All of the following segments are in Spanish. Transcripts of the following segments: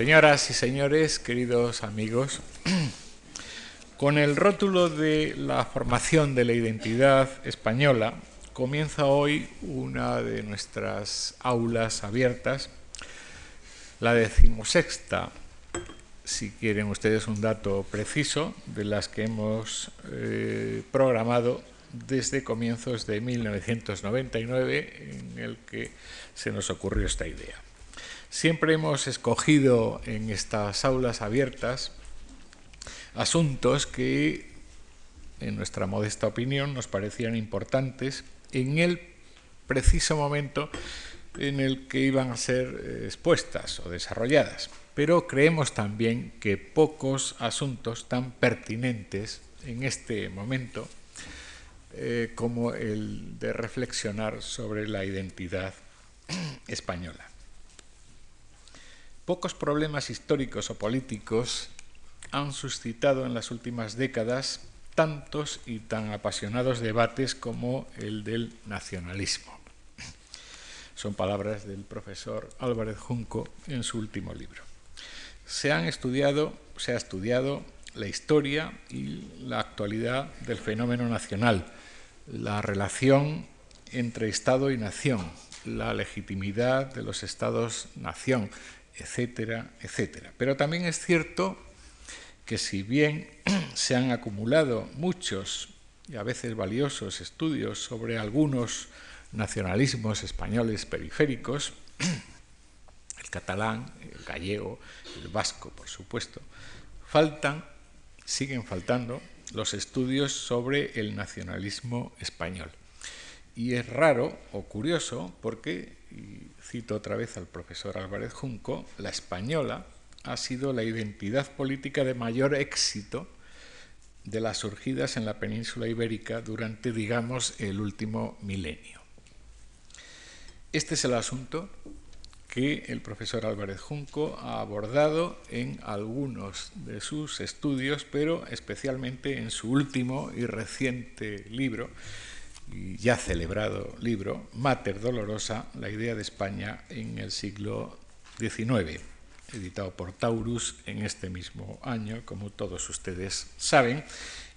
Señoras y señores, queridos amigos, con el rótulo de la formación de la identidad española, comienza hoy una de nuestras aulas abiertas, la decimosexta, si quieren ustedes un dato preciso, de las que hemos eh, programado desde comienzos de 1999, en el que se nos ocurrió esta idea. Siempre hemos escogido en estas aulas abiertas asuntos que, en nuestra modesta opinión, nos parecían importantes en el preciso momento en el que iban a ser eh, expuestas o desarrolladas. Pero creemos también que pocos asuntos tan pertinentes en este momento eh, como el de reflexionar sobre la identidad española. Pocos problemas históricos o políticos han suscitado en las últimas décadas tantos y tan apasionados debates como el del nacionalismo. Son palabras del profesor Álvarez Junco en su último libro. Se han estudiado, se ha estudiado la historia y la actualidad del fenómeno nacional, la relación entre Estado y nación, la legitimidad de los estados-nación, etcétera, etcétera. Pero también es cierto que si bien se han acumulado muchos y a veces valiosos estudios sobre algunos nacionalismos españoles periféricos, el catalán, el gallego, el vasco, por supuesto, faltan, siguen faltando los estudios sobre el nacionalismo español. Y es raro o curioso porque, cito otra vez al profesor Álvarez Junco, la española ha sido la identidad política de mayor éxito de las surgidas en la península ibérica durante, digamos, el último milenio. Este es el asunto que el profesor Álvarez Junco ha abordado en algunos de sus estudios, pero especialmente en su último y reciente libro, ya celebrado libro, Mater Dolorosa, la idea de España en el siglo XIX, editado por Taurus en este mismo año, como todos ustedes saben,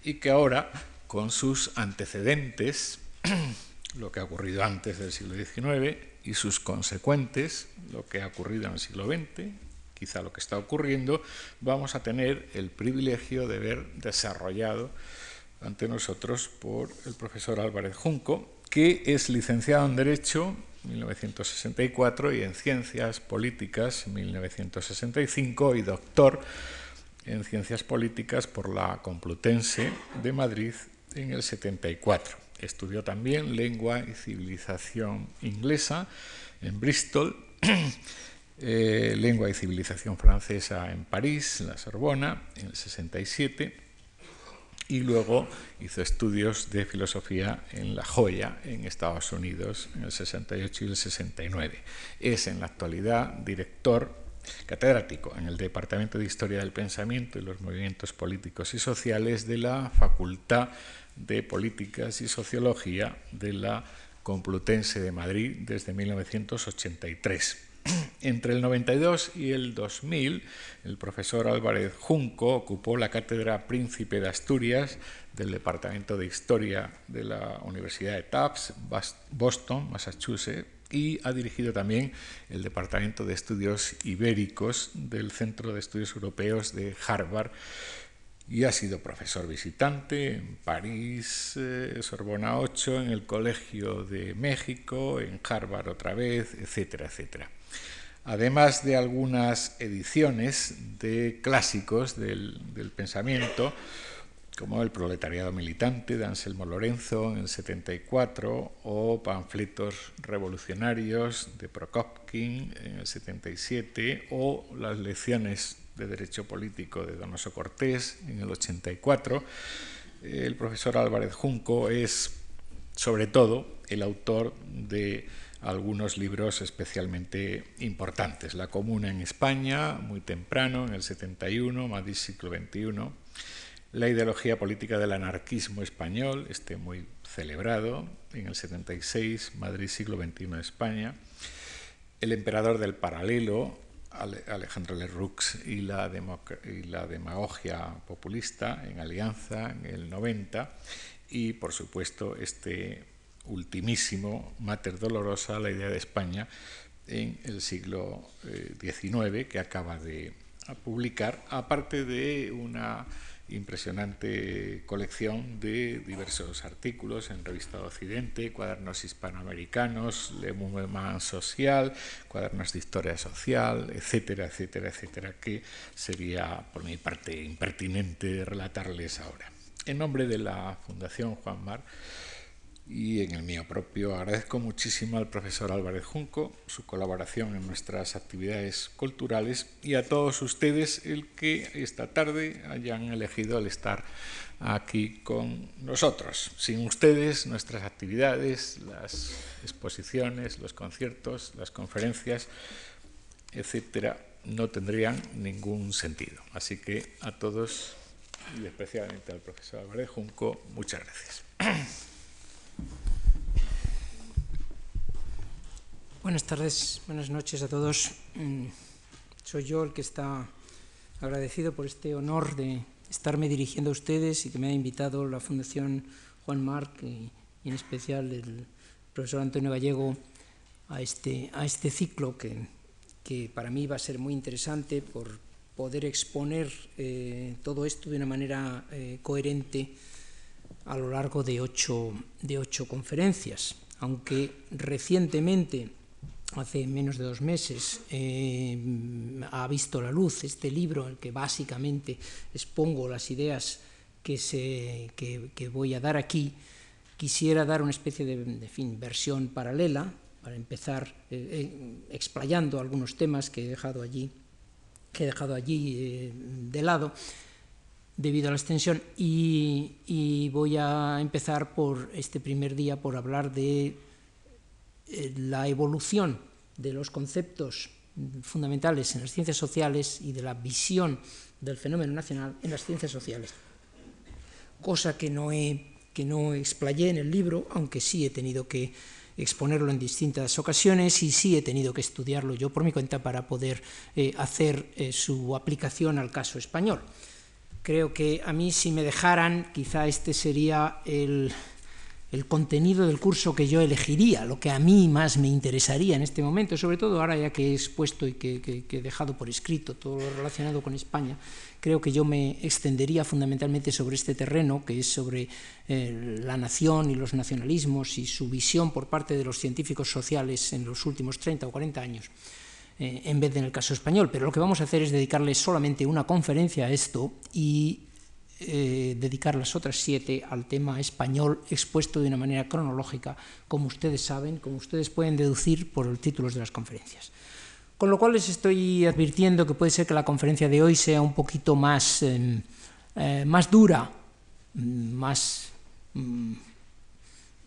y que ahora, con sus antecedentes, lo que ha ocurrido antes del siglo XIX, y sus consecuentes, lo que ha ocurrido en el siglo XX, quizá lo que está ocurriendo, vamos a tener el privilegio de ver desarrollado ante nosotros por el profesor Álvarez Junco, que es licenciado en Derecho 1964 y en Ciencias Políticas 1965 y doctor en Ciencias Políticas por la Complutense de Madrid en el 74. Estudió también Lengua y Civilización Inglesa en Bristol, eh, Lengua y Civilización Francesa en París, en la Sorbona, en el 67 y luego hizo estudios de filosofía en La Joya, en Estados Unidos, en el 68 y el 69. Es en la actualidad director catedrático en el Departamento de Historia del Pensamiento y los Movimientos Políticos y Sociales de la Facultad de Políticas y Sociología de la Complutense de Madrid desde 1983. Entre el 92 y el 2000, el profesor Álvarez Junco ocupó la cátedra Príncipe de Asturias del Departamento de Historia de la Universidad de Tufts, Boston, Massachusetts, y ha dirigido también el Departamento de Estudios Ibéricos del Centro de Estudios Europeos de Harvard y ha sido profesor visitante en París, eh, Sorbona 8, en el Colegio de México, en Harvard otra vez, etcétera, etcétera. Además de algunas ediciones de clásicos del, pensamiento, como El proletariado militante de Anselmo Lorenzo en el 74 o Panfletos revolucionarios de Prokopkin en el 77 o Las lecciones de Derecho Político de Donoso Cortés en el 84. El profesor Álvarez Junco es, sobre todo, el autor de algunos libros especialmente importantes. La Comuna en España, muy temprano, en el 71, Madrid siglo XXI. La ideología política del anarquismo español, este muy celebrado, en el 76, Madrid siglo XXI España. El emperador del paralelo, Alejandro Leroux y la, y la demagogia populista en Alianza en el 90 y por supuesto este ultimísimo Mater Dolorosa, la idea de España en el siglo XIX eh, que acaba de publicar, aparte de una impresionante colección de diversos artículos en Revista de Occidente, cuadernos hispanoamericanos, Le Mouvement Social, cuadernos de historia social, etcétera, etcétera, etcétera, que sería por mi parte impertinente relatarles ahora. En nombre de la Fundación Juan Mar, y en el mío propio. Agradezco muchísimo al profesor Álvarez Junco su colaboración en nuestras actividades culturales y a todos ustedes el que esta tarde hayan elegido el estar aquí con nosotros. Sin ustedes, nuestras actividades, las exposiciones, los conciertos, las conferencias, etcétera, no tendrían ningún sentido. Así que a todos y especialmente al profesor Álvarez Junco, muchas gracias. Buenas tardes, buenas noches a todos. Mm, soy yo el que está agradecido por este honor de estarme dirigiendo a ustedes y que me ha invitado la Fundación Juan Marc y, en especial el profesor Antonio Gallego a este, a este ciclo que, que para mí va a ser muy interesante por poder exponer eh, todo esto de una manera eh, coherente a lo largo de ocho, de ocho conferencias, aunque recientemente hace menos de dos meses eh, ha visto la luz este libro en el que básicamente expongo las ideas que, se, que, que voy a dar aquí, quisiera dar una especie de, de fin, versión paralela, para empezar eh, eh, explayando algunos temas que he dejado allí, que he dejado allí eh, de lado debido a la extensión. Y, y voy a empezar por este primer día por hablar de eh, la evolución de los conceptos fundamentales en las ciencias sociales y de la visión del fenómeno nacional en las ciencias sociales. Cosa que no, he, que no explayé en el libro, aunque sí he tenido que exponerlo en distintas ocasiones y sí he tenido que estudiarlo yo por mi cuenta para poder eh, hacer eh, su aplicación al caso español. Creo que a mí si me dejaran, quizá este sería el, el contenido del curso que yo elegiría, lo que a mí más me interesaría en este momento, sobre todo ahora ya que he expuesto y que, he dejado por escrito todo lo relacionado con España, creo que yo me extendería fundamentalmente sobre este terreno, que es sobre eh, la nación y los nacionalismos y su visión por parte de los científicos sociales en los últimos 30 o 40 años eh, en vez de en el caso español. Pero lo que vamos a hacer es dedicarle solamente una conferencia a esto y eh, dedicar las otras siete al tema español expuesto de una manera cronológica, como ustedes saben, como ustedes pueden deducir por los títulos de las conferencias. Con lo cual les estoy advirtiendo que puede ser que la conferencia de hoy sea un poquito más, eh, eh, más dura, mm, más mm,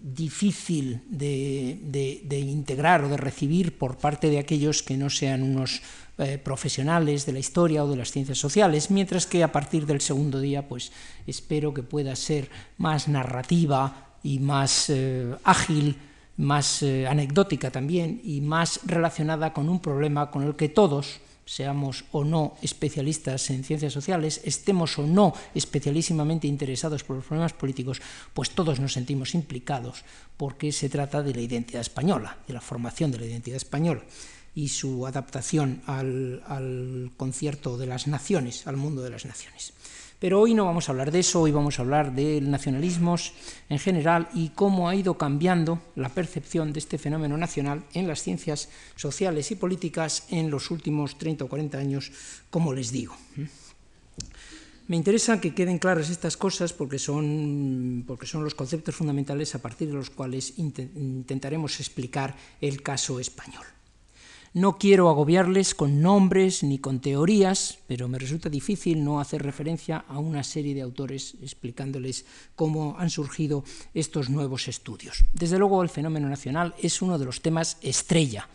difícil de, de, integrar o de recibir por parte de aquellos que no sean unos eh, profesionales de la historia o de las ciencias sociales, mientras que a partir del segundo día pues espero que pueda ser más narrativa y más eh, ágil, más eh, anecdótica también y más relacionada con un problema con el que todos, seamos o no especialistas en ciencias sociales, estemos o no especialísimamente interesados por los problemas políticos, pues todos nos sentimos implicados porque se trata de la identidad española, de la formación de la identidad española y su adaptación al, concierto de las naciones, al mundo de las naciones. Pero hoy no vamos a hablar de eso, hoy vamos a hablar de nacionalismos en general y cómo ha ido cambiando la percepción de este fenómeno nacional en las ciencias sociales y políticas en los últimos 30 o 40 años, como les digo. Me interesa que queden claras estas cosas porque son, porque son los conceptos fundamentales a partir de los cuales intentaremos explicar el caso español. No quiero agobiarles con nombres ni con teorías, pero me resulta difícil no hacer referencia a una serie de autores explicándoles cómo han surgido estos nuevos estudios. Desde luego, el fenómeno nacional es uno de los temas estrella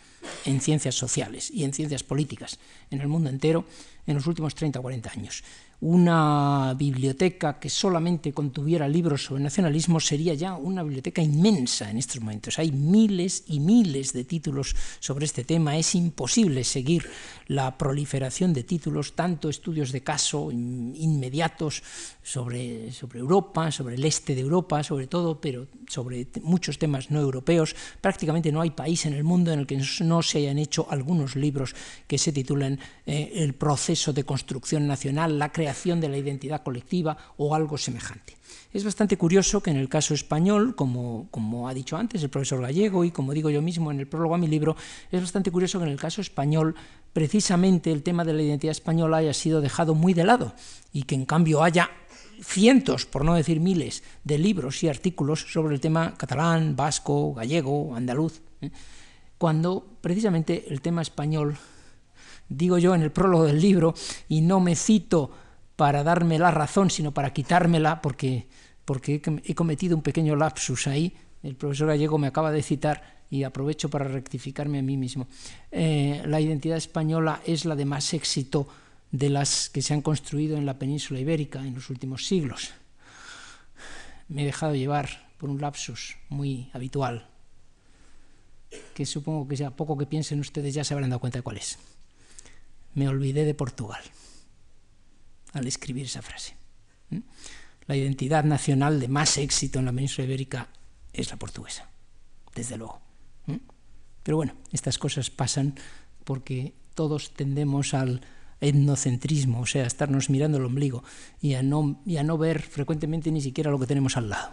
en ciencias sociales y en ciencias políticas en el mundo entero en los últimos 30 o 40 años una biblioteca que solamente contuviera libros sobre nacionalismo sería ya una biblioteca inmensa en estos momentos. Hay miles y miles de títulos sobre este tema. Es imposible seguir la proliferación de títulos, tanto estudios de caso inmediatos sobre, sobre Europa, sobre el este de Europa, sobre todo, pero sobre muchos temas no europeos. Prácticamente no hay país en el mundo en el que no se hayan hecho algunos libros que se titulen eh, El proceso de construcción nacional, la creación de la identidad colectiva o algo semejante. Es bastante curioso que en el caso español, como, como, ha dicho antes el profesor Gallego y como digo yo mismo en el prólogo a mi libro, es bastante curioso que en el caso español precisamente el tema de la identidad española haya sido dejado muy de lado y que en cambio haya cientos, por no decir miles, de libros y artículos sobre el tema catalán, vasco, gallego, andaluz, ¿eh? cuando precisamente el tema español, digo yo en el prólogo del libro, y no me cito para darme la razón, sino para quitármela, porque, porque he cometido un pequeño lapsus ahí. El profesor Gallego me acaba de citar y aprovecho para rectificarme a mí mismo. Eh, la identidad española es la de más éxito de las que se han construido en la península ibérica en los últimos siglos. Me he dejado llevar por un lapsus muy habitual, que supongo que ya poco que piensen ustedes ya se habrán dado cuenta de cuál es. Me olvidé de Portugal al escribir esa frase. La identidad nacional de más éxito en la península ibérica es la portuguesa, desde luego. Pero bueno, estas cosas pasan porque todos tendemos al etnocentrismo, o sea, a estarnos mirando el ombligo y a no, y a no ver frecuentemente ni siquiera lo que tenemos al lado.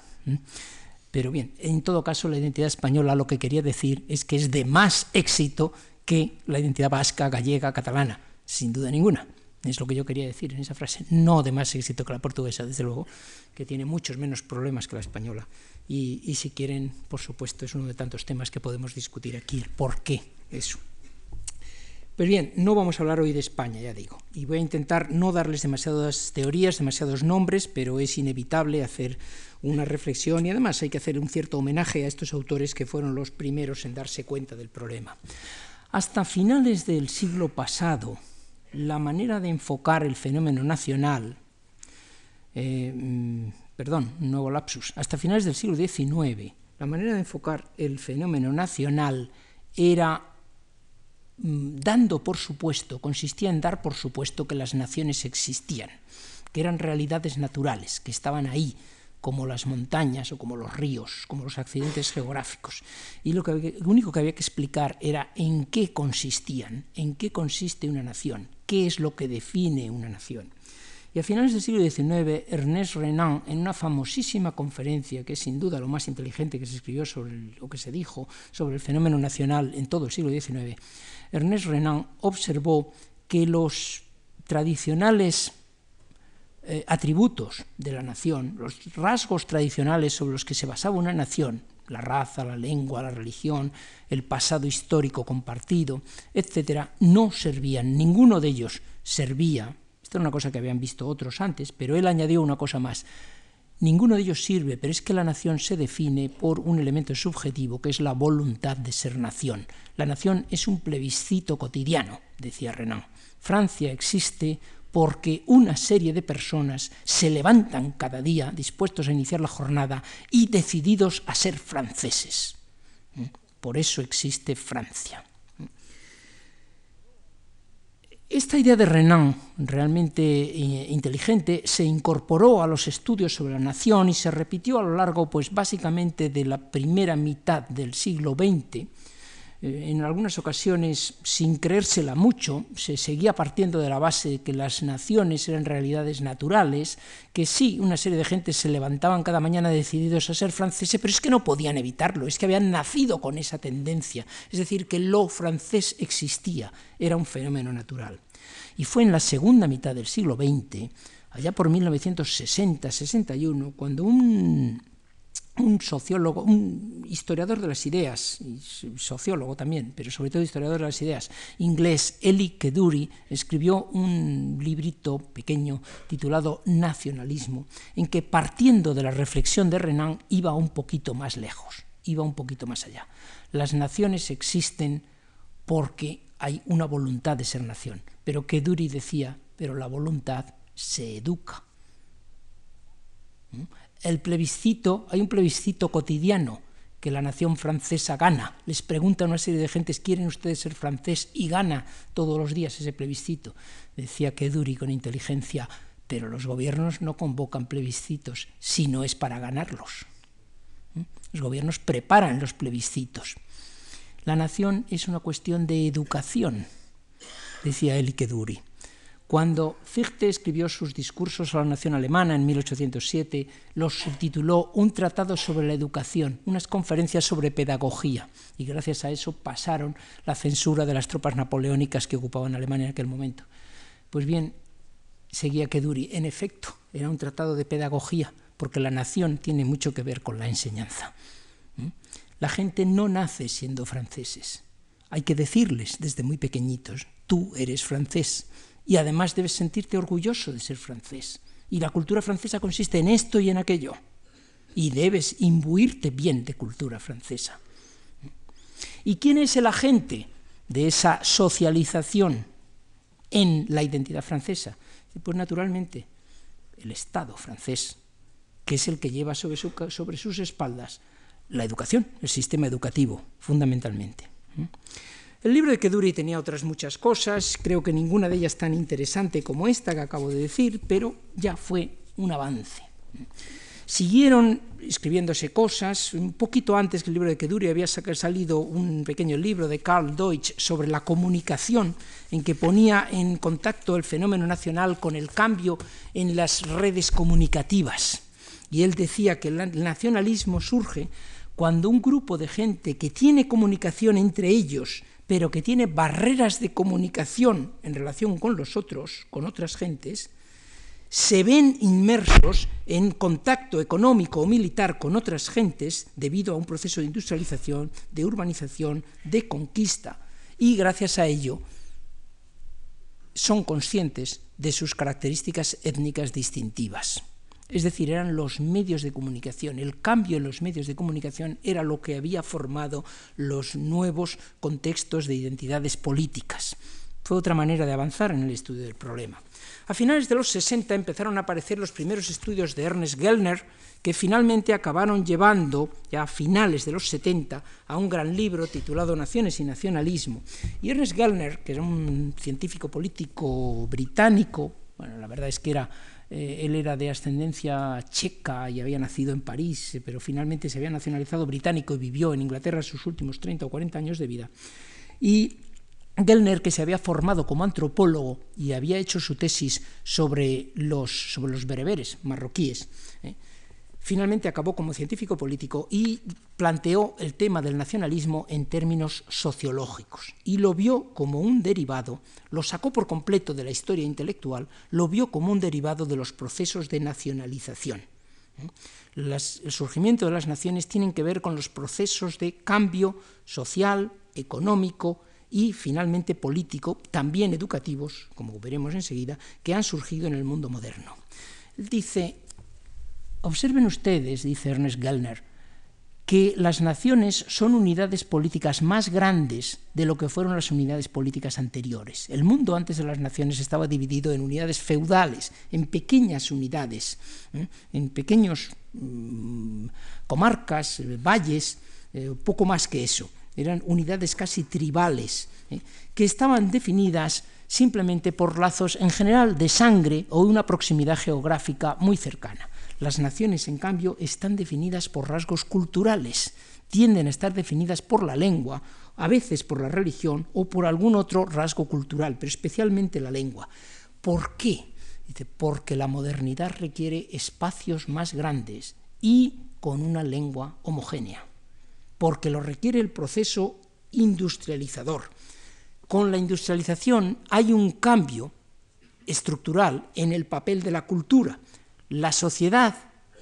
Pero bien, en todo caso, la identidad española lo que quería decir es que es de más éxito que la identidad vasca, gallega, catalana, sin duda ninguna. Es lo que yo quería decir en esa frase. No de más éxito que la portuguesa, desde luego, que tiene muchos menos problemas que la española. Y, si quieren, por supuesto, es uno de tantos temas que podemos discutir aquí, por qué eso. Pues bien, no vamos a hablar hoy de España, ya digo, y voy a intentar no darles demasiadas teorías, demasiados nombres, pero es inevitable hacer una reflexión y además hay que hacer un cierto homenaje a estos autores que fueron los primeros en darse cuenta del problema. Hasta finales del siglo pasado, la manera de enfocar el fenómeno nacional, eh, mm, perdón, nuevo lapsus, hasta finales del siglo XIX, la manera de enfocar el fenómeno nacional era mm, dando por supuesto, consistía en dar por supuesto que las naciones existían, que eran realidades naturales, que estaban ahí, como las montañas o como los ríos, como los accidentes geográficos. Y lo, único que había que explicar era en qué consistían, en qué consiste una nación, qué es lo que define una nación. Y a finales del siglo XIX, Ernest Renan, en una famosísima conferencia, que es sin duda lo más inteligente que se escribió sobre o que se dijo sobre el fenómeno nacional en todo el siglo XIX, Ernest Renan observó que los tradicionales eh, atributos de la nación, los rasgos tradicionales sobre los que se basaba una nación, la raza, la lengua, la religión, el pasado histórico compartido, etcétera, no servían, ninguno de ellos servía. Esta es una cosa que habían visto otros antes, pero él añadió una cosa más. Ninguno de ellos sirve, pero es que la nación se define por un elemento subjetivo, que es la voluntad de ser nación. La nación es un plebiscito cotidiano, decía Renan. Francia existe porque una serie de personas se levantan cada día dispuestos a iniciar la jornada y decididos a ser franceses. ¿Mm? Por eso existe Francia. ¿Mm? Esta idea de Renan, realmente eh, inteligente, se incorporó a los estudios sobre la nación y se repitió a lo largo, pues básicamente de la primera mitad del siglo XX, en algunas ocasiones, sin creérsela mucho, se seguía partiendo de la base de que las naciones eran realidades naturales, que sí, una serie de gente se levantaban cada mañana decididos a ser franceses, pero es que no podían evitarlo, es que habían nacido con esa tendencia, es decir, que lo francés existía, era un fenómeno natural. Y fue en la segunda mitad del siglo XX, allá por 1960-61, cuando un un sociólogo, un historiador de las ideas, sociólogo también, pero sobre todo historiador de las ideas, inglés, Eli Keduri, escribió un librito pequeño titulado Nacionalismo, en que partiendo de la reflexión de Renan iba un poquito más lejos, iba un poquito más allá. Las naciones existen porque hay una voluntad de ser nación. Pero que Duri decía, pero la voluntad se educa. El plebiscito, hay un plebiscito cotidiano que la nación francesa gana. Les pregunta a una serie de gentes, ¿quieren ustedes ser francés? Y gana todos los días ese plebiscito. Decía que con inteligencia, pero los gobiernos no convocan plebiscitos si no es para ganarlos. ¿Mm? Los gobiernos preparan los plebiscitos. La nación es una cuestión de educación, decía Elike Duri. Cuando Fichte escribió sus discursos a la nación alemana en 1807, los subtituló Un tratado sobre la educación, unas conferencias sobre pedagogía, y gracias a eso pasaron la censura de las tropas napoleónicas que ocupaban Alemania en aquel momento. Pues bien, seguía Keduri, en efecto, era un tratado de pedagogía, porque la nación tiene mucho que ver con la enseñanza. ¿Mm? La gente no nace siendo franceses. Hay que decirles desde muy pequeñitos, tú eres francés y además debes sentirte orgulloso de ser francés. Y la cultura francesa consiste en esto y en aquello. Y debes imbuirte bien de cultura francesa. ¿Y quién es el agente de esa socialización en la identidad francesa? Pues naturalmente el Estado francés, que es el que lleva sobre, sobre sus espaldas la educación, el sistema educativo, fundamentalmente. El libro de Keduri tenía otras muchas cosas, creo que ninguna de ellas tan interesante como esta que acabo de decir, pero ya fue un avance. Siguieron escribiéndose cosas, un poquito antes que el libro de Keduri había salido un pequeño libro de Karl Deutsch sobre la comunicación, en que ponía en contacto el fenómeno nacional con el cambio en las redes comunicativas. Y él decía que el nacionalismo surge cuando un grupo de gente que tiene comunicación entre ellos pero que tiene barreras de comunicación en relación con los otros, con otras gentes, se ven inmersos en contacto económico o militar con otras gentes debido a un proceso de industrialización, de urbanización, de conquista, y gracias a ello son conscientes de sus características étnicas distintivas. Es decir, eran los medios de comunicación. El cambio en los medios de comunicación era lo que había formado los nuevos contextos de identidades políticas. Fue otra manera de avanzar en el estudio del problema. A finales de los 60 empezaron a aparecer los primeros estudios de Ernest Gellner, que finalmente acabaron llevando, ya a finales de los 70, a un gran libro titulado Naciones y Nacionalismo. Y Ernest Gellner, que era un científico político británico, bueno, la verdad es que era eh, él era de ascendencia checa y había nacido en París, eh, pero finalmente se había nacionalizado británico y vivió en Inglaterra sus últimos 30 o 40 años de vida. Y Gellner, que se había formado como antropólogo y había hecho su tesis sobre los, sobre los bereberes marroquíes, finalmente acabó como científico político y planteó el tema del nacionalismo en términos sociológicos y lo vio como un derivado, lo sacó por completo de la historia intelectual, lo vio como un derivado de los procesos de nacionalización. el surgimiento de las naciones tienen que ver con los procesos de cambio social, económico y finalmente político, también educativos, como veremos enseguida, que han surgido en el mundo moderno. Dice, Observen ustedes, dice Ernest Gellner, que las naciones son unidades políticas más grandes de lo que fueron las unidades políticas anteriores. El mundo antes de las naciones estaba dividido en unidades feudales, en pequeñas unidades, ¿eh? en pequeños mm, comarcas, eh, valles, eh, poco más que eso. Eran unidades casi tribales, que estaban definidas simplemente por lazos en general de sangre o una proximidad geográfica muy cercana. Las naciones, en cambio, están definidas por rasgos culturales, tienden a estar definidas por la lengua, a veces por la religión o por algún otro rasgo cultural, pero especialmente la lengua. ¿Por qué? Dice, porque la modernidad requiere espacios más grandes y con una lengua homogénea, porque lo requiere el proceso industrializador. Con la industrialización hay un cambio estructural en el papel de la cultura la sociedad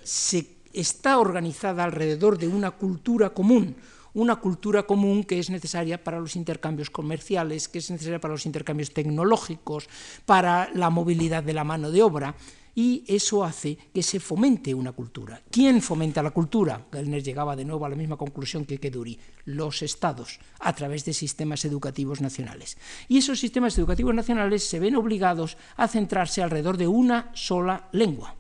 se está organizada alrededor de una cultura común, una cultura común que es necesaria para los intercambios comerciales, que es necesaria para los intercambios tecnológicos, para la movilidad de la mano de obra. y eso hace que se fomente una cultura. ¿Quién fomenta la cultura? Gellner llegaba de nuevo a la misma conclusión que Keduri, los estados, a través de sistemas educativos nacionales. Y esos sistemas educativos nacionales se ven obligados a centrarse alrededor de una sola lengua.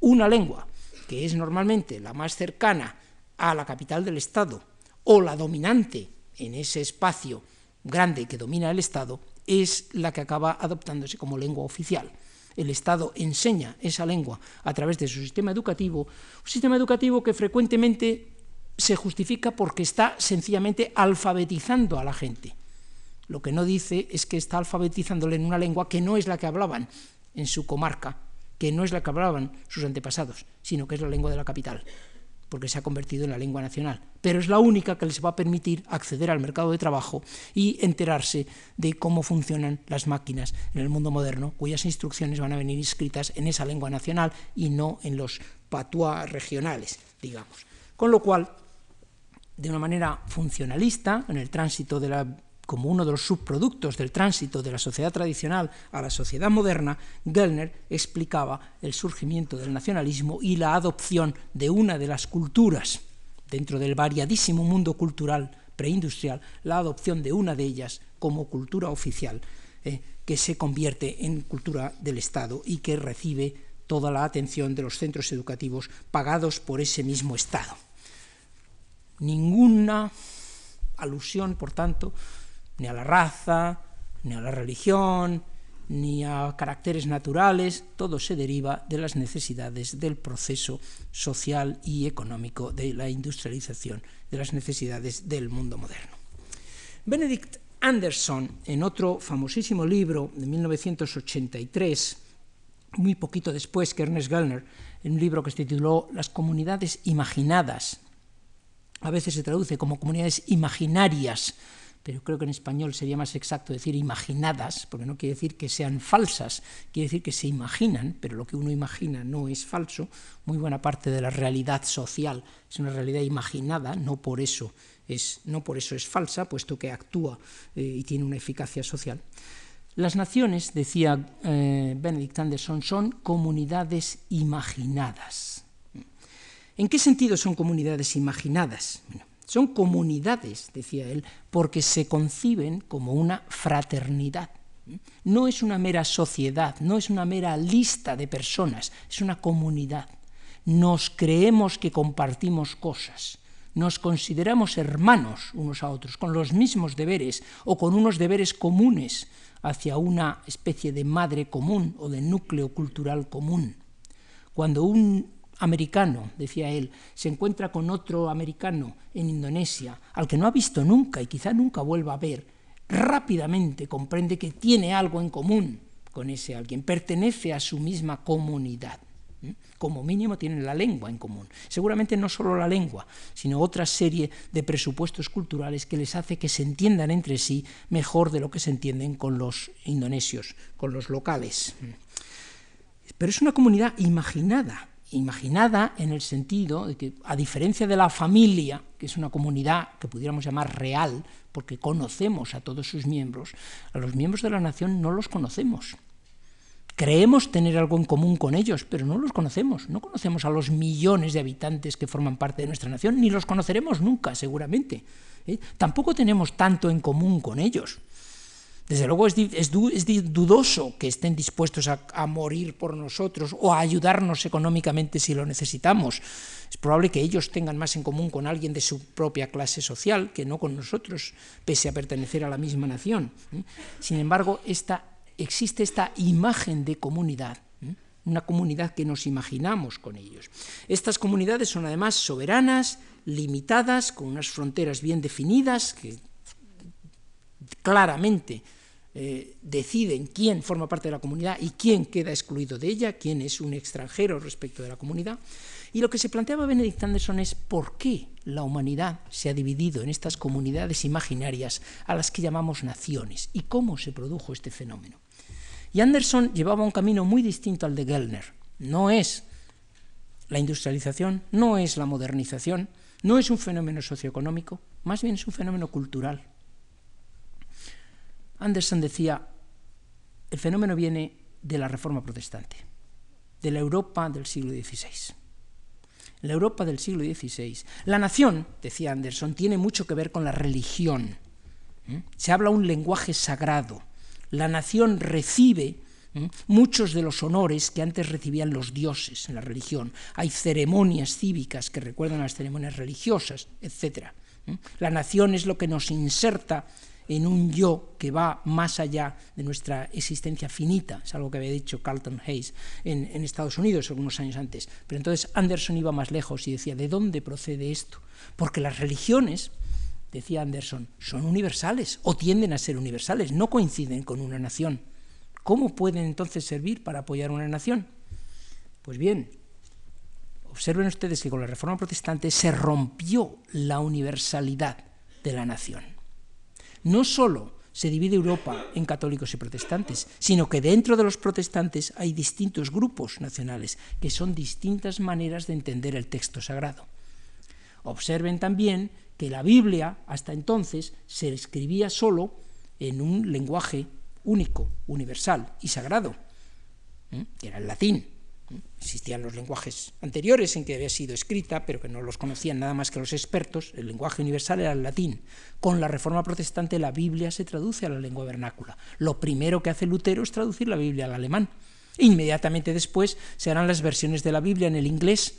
Una lengua, que es normalmente la más cercana a la capital del Estado o la dominante en ese espacio grande que domina el Estado, es la que acaba adoptándose como lengua oficial. El Estado enseña esa lengua a través de su sistema educativo, un sistema educativo que frecuentemente se justifica porque está sencillamente alfabetizando a la gente. Lo que no dice es que está alfabetizándole en una lengua que no es la que hablaban en su comarca, que no es la que hablaban sus antepasados, sino que es la lengua de la capital porque se ha convertido en la lengua nacional, pero es la única que les va a permitir acceder al mercado de trabajo y enterarse de cómo funcionan las máquinas en el mundo moderno, cuyas instrucciones van a venir inscritas en esa lengua nacional y no en los patuá regionales, digamos. Con lo cual, de una manera funcionalista, en el tránsito de la como uno de los subproductos del tránsito de la sociedad tradicional a la sociedad moderna, Gellner explicaba el surgimiento del nacionalismo y la adopción de una de las culturas dentro del variadísimo mundo cultural preindustrial, la adopción de una de ellas como cultura oficial, eh, que se convierte en cultura del Estado y que recibe toda la atención de los centros educativos pagados por ese mismo Estado. Ninguna alusión, por tanto, ni a la raza, ni a la religión, ni a caracteres naturales, todo se deriva de las necesidades del proceso social y económico de la industrialización, de las necesidades del mundo moderno. Benedict Anderson, en otro famosísimo libro de 1983, muy poquito después que Ernest Gellner, en un libro que se tituló Las comunidades imaginadas, a veces se traduce como comunidades imaginarias, pero creo que en español sería más exacto decir imaginadas, porque no quiere decir que sean falsas, quiere decir que se imaginan, pero lo que uno imagina no es falso. Muy buena parte de la realidad social es una realidad imaginada, no por eso es, no por eso es falsa, puesto que actúa eh, y tiene una eficacia social. Las naciones, decía eh, Benedict Anderson, son comunidades imaginadas. ¿En qué sentido son comunidades imaginadas? Son comunidades, decía él, porque se conciben como una fraternidad. No es una mera sociedad, no es una mera lista de personas, es una comunidad. Nos creemos que compartimos cosas, nos consideramos hermanos unos a otros, con los mismos deberes o con unos deberes comunes hacia una especie de madre común o de núcleo cultural común. Cuando un americano, decía él, se encuentra con otro americano en Indonesia, al que no ha visto nunca y quizá nunca vuelva a ver, rápidamente comprende que tiene algo en común con ese alguien, pertenece a su misma comunidad. Como mínimo tienen la lengua en común. Seguramente no solo la lengua, sino otra serie de presupuestos culturales que les hace que se entiendan entre sí mejor de lo que se entienden con los indonesios, con los locales. Pero es una comunidad imaginada, imaginada en el sentido de que, a diferencia de la familia, que es una comunidad que pudiéramos llamar real, porque conocemos a todos sus miembros, a los miembros de la nación no los conocemos. Creemos tener algo en común con ellos, pero no los conocemos. No conocemos a los millones de habitantes que forman parte de nuestra nación, ni los conoceremos nunca, seguramente. ¿eh? Tampoco tenemos tanto en común con ellos. Desde luego es, dudoso que estén dispuestos a, morir por nosotros o a ayudarnos económicamente si lo necesitamos. Es probable que ellos tengan más en común con alguien de su propia clase social que no con nosotros, pese a pertenecer a la misma nación. ¿eh? Sin embargo, existe esta imagen de comunidad ¿eh? una comunidad que nos imaginamos con ellos. Estas comunidades son además soberanas, limitadas, con unas fronteras bien definidas, que claramente eh, deciden quién forma parte de la comunidad y quién queda excluido de ella, quién es un extranjero respecto de la comunidad. Y lo que se planteaba Benedict Anderson es por qué la humanidad se ha dividido en estas comunidades imaginarias a las que llamamos naciones y cómo se produjo este fenómeno. Y Anderson llevaba un camino muy distinto al de Gellner. No es la industrialización, no es la modernización, no es un fenómeno socioeconómico, más bien es un fenómeno cultural. Anderson decía, el fenómeno viene de la reforma protestante, de la Europa del siglo XVI. La Europa del siglo XVI, la nación, decía Anderson, tiene mucho que ver con la religión. Se habla un lenguaje sagrado. La nación recibe muchos de los honores que antes recibían los dioses en la religión. Hay ceremonias cívicas que recuerdan a las ceremonias religiosas, etc. La nación es lo que nos inserta en un yo que va más allá de nuestra existencia finita, es algo que había dicho Carlton Hayes en, en, Estados Unidos algunos años antes. Pero entonces Anderson iba más lejos y decía, ¿de dónde procede esto? Porque las religiones, decía Anderson, son universales o tienden a ser universales, no coinciden con una nación. ¿Cómo pueden entonces servir para apoyar una nación? Pues bien, observen ustedes que con la Reforma Protestante se rompió la universalidad de la nación. No solo se divide Europa en católicos y protestantes, sino que dentro de los protestantes hay distintos grupos nacionales, que son distintas maneras de entender el texto sagrado. Observen también que la Biblia hasta entonces se escribía solo en un lenguaje único, universal y sagrado, que era el latín. Existían los lenguajes anteriores en que había sido escrita, pero que no los conocían nada más que los expertos. El lenguaje universal era el latín. Con la Reforma Protestante la Biblia se traduce a la lengua vernácula. Lo primero que hace Lutero es traducir la Biblia al alemán. Inmediatamente después se harán las versiones de la Biblia en el inglés,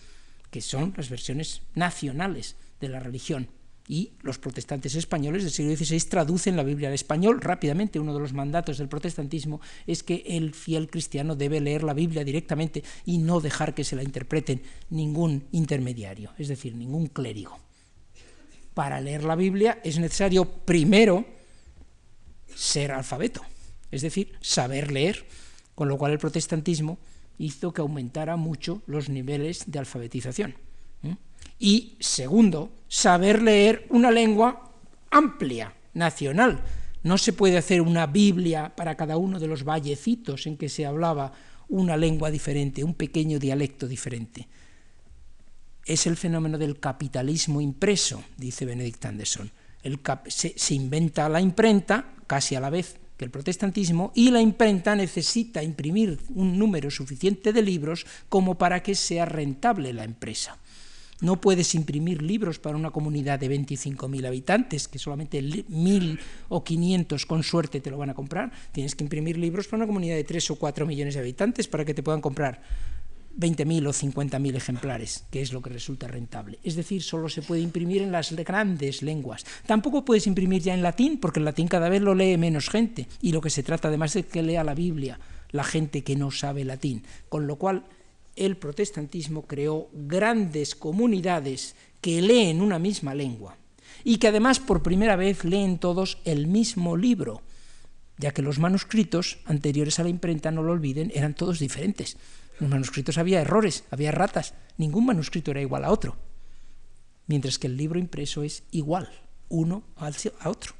que son las versiones nacionales de la religión y los protestantes españoles del siglo XVI traducen la Biblia al español rápidamente. Uno de los mandatos del protestantismo es que el fiel cristiano debe leer la Biblia directamente y no dejar que se la interpreten ningún intermediario, es decir, ningún clérigo. Para leer la Biblia es necesario primero ser alfabeto, es decir, saber leer, con lo cual el protestantismo hizo que aumentara mucho los niveles de alfabetización. Y segundo, saber leer una lengua amplia, nacional. No se puede hacer una Biblia para cada uno de los vallecitos en que se hablaba una lengua diferente, un pequeño dialecto diferente. Es el fenómeno del capitalismo impreso, dice Benedict Anderson. se, inventa la imprenta casi a la vez que el protestantismo y la imprenta necesita imprimir un número suficiente de libros como para que sea rentable la empresa. No puedes imprimir libros para una comunidad de 25.000 habitantes, que solamente 1.000 o 500 con suerte te lo van a comprar. Tienes que imprimir libros para una comunidad de 3 o 4 millones de habitantes para que te puedan comprar 20.000 o 50.000 ejemplares, que es lo que resulta rentable. Es decir, solo se puede imprimir en las grandes lenguas. Tampoco puedes imprimir ya en latín, porque el latín cada vez lo lee menos gente, y lo que se trata además es que lea la Biblia la gente que no sabe latín, con lo cual el protestantismo creó grandes comunidades que leen una misma lengua y que además por primera vez leen todos el mismo libro, ya que los manuscritos anteriores a la imprenta, no lo olviden, eran todos diferentes. En los manuscritos había errores, había ratas, ningún manuscrito era igual a otro, mientras que el libro impreso es igual uno a otro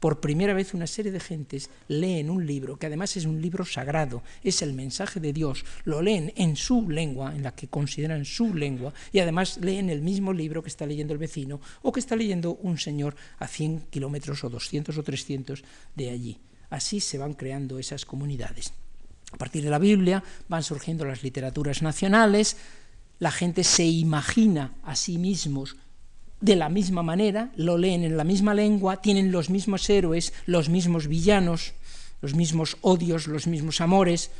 por primera vez una serie de gentes leen un libro, que además es un libro sagrado, es el mensaje de Dios, lo leen en su lengua, en la que consideran su lengua, y además leen el mismo libro que está leyendo el vecino o que está leyendo un señor a 100 kilómetros o 200 o 300 de allí. Así se van creando esas comunidades. A partir de la Biblia van surgiendo las literaturas nacionales, la gente se imagina a sí mismos de la misma manera, lo leen en la misma lengua, tienen los mismos héroes, los mismos villanos, los mismos odios, los mismos amores.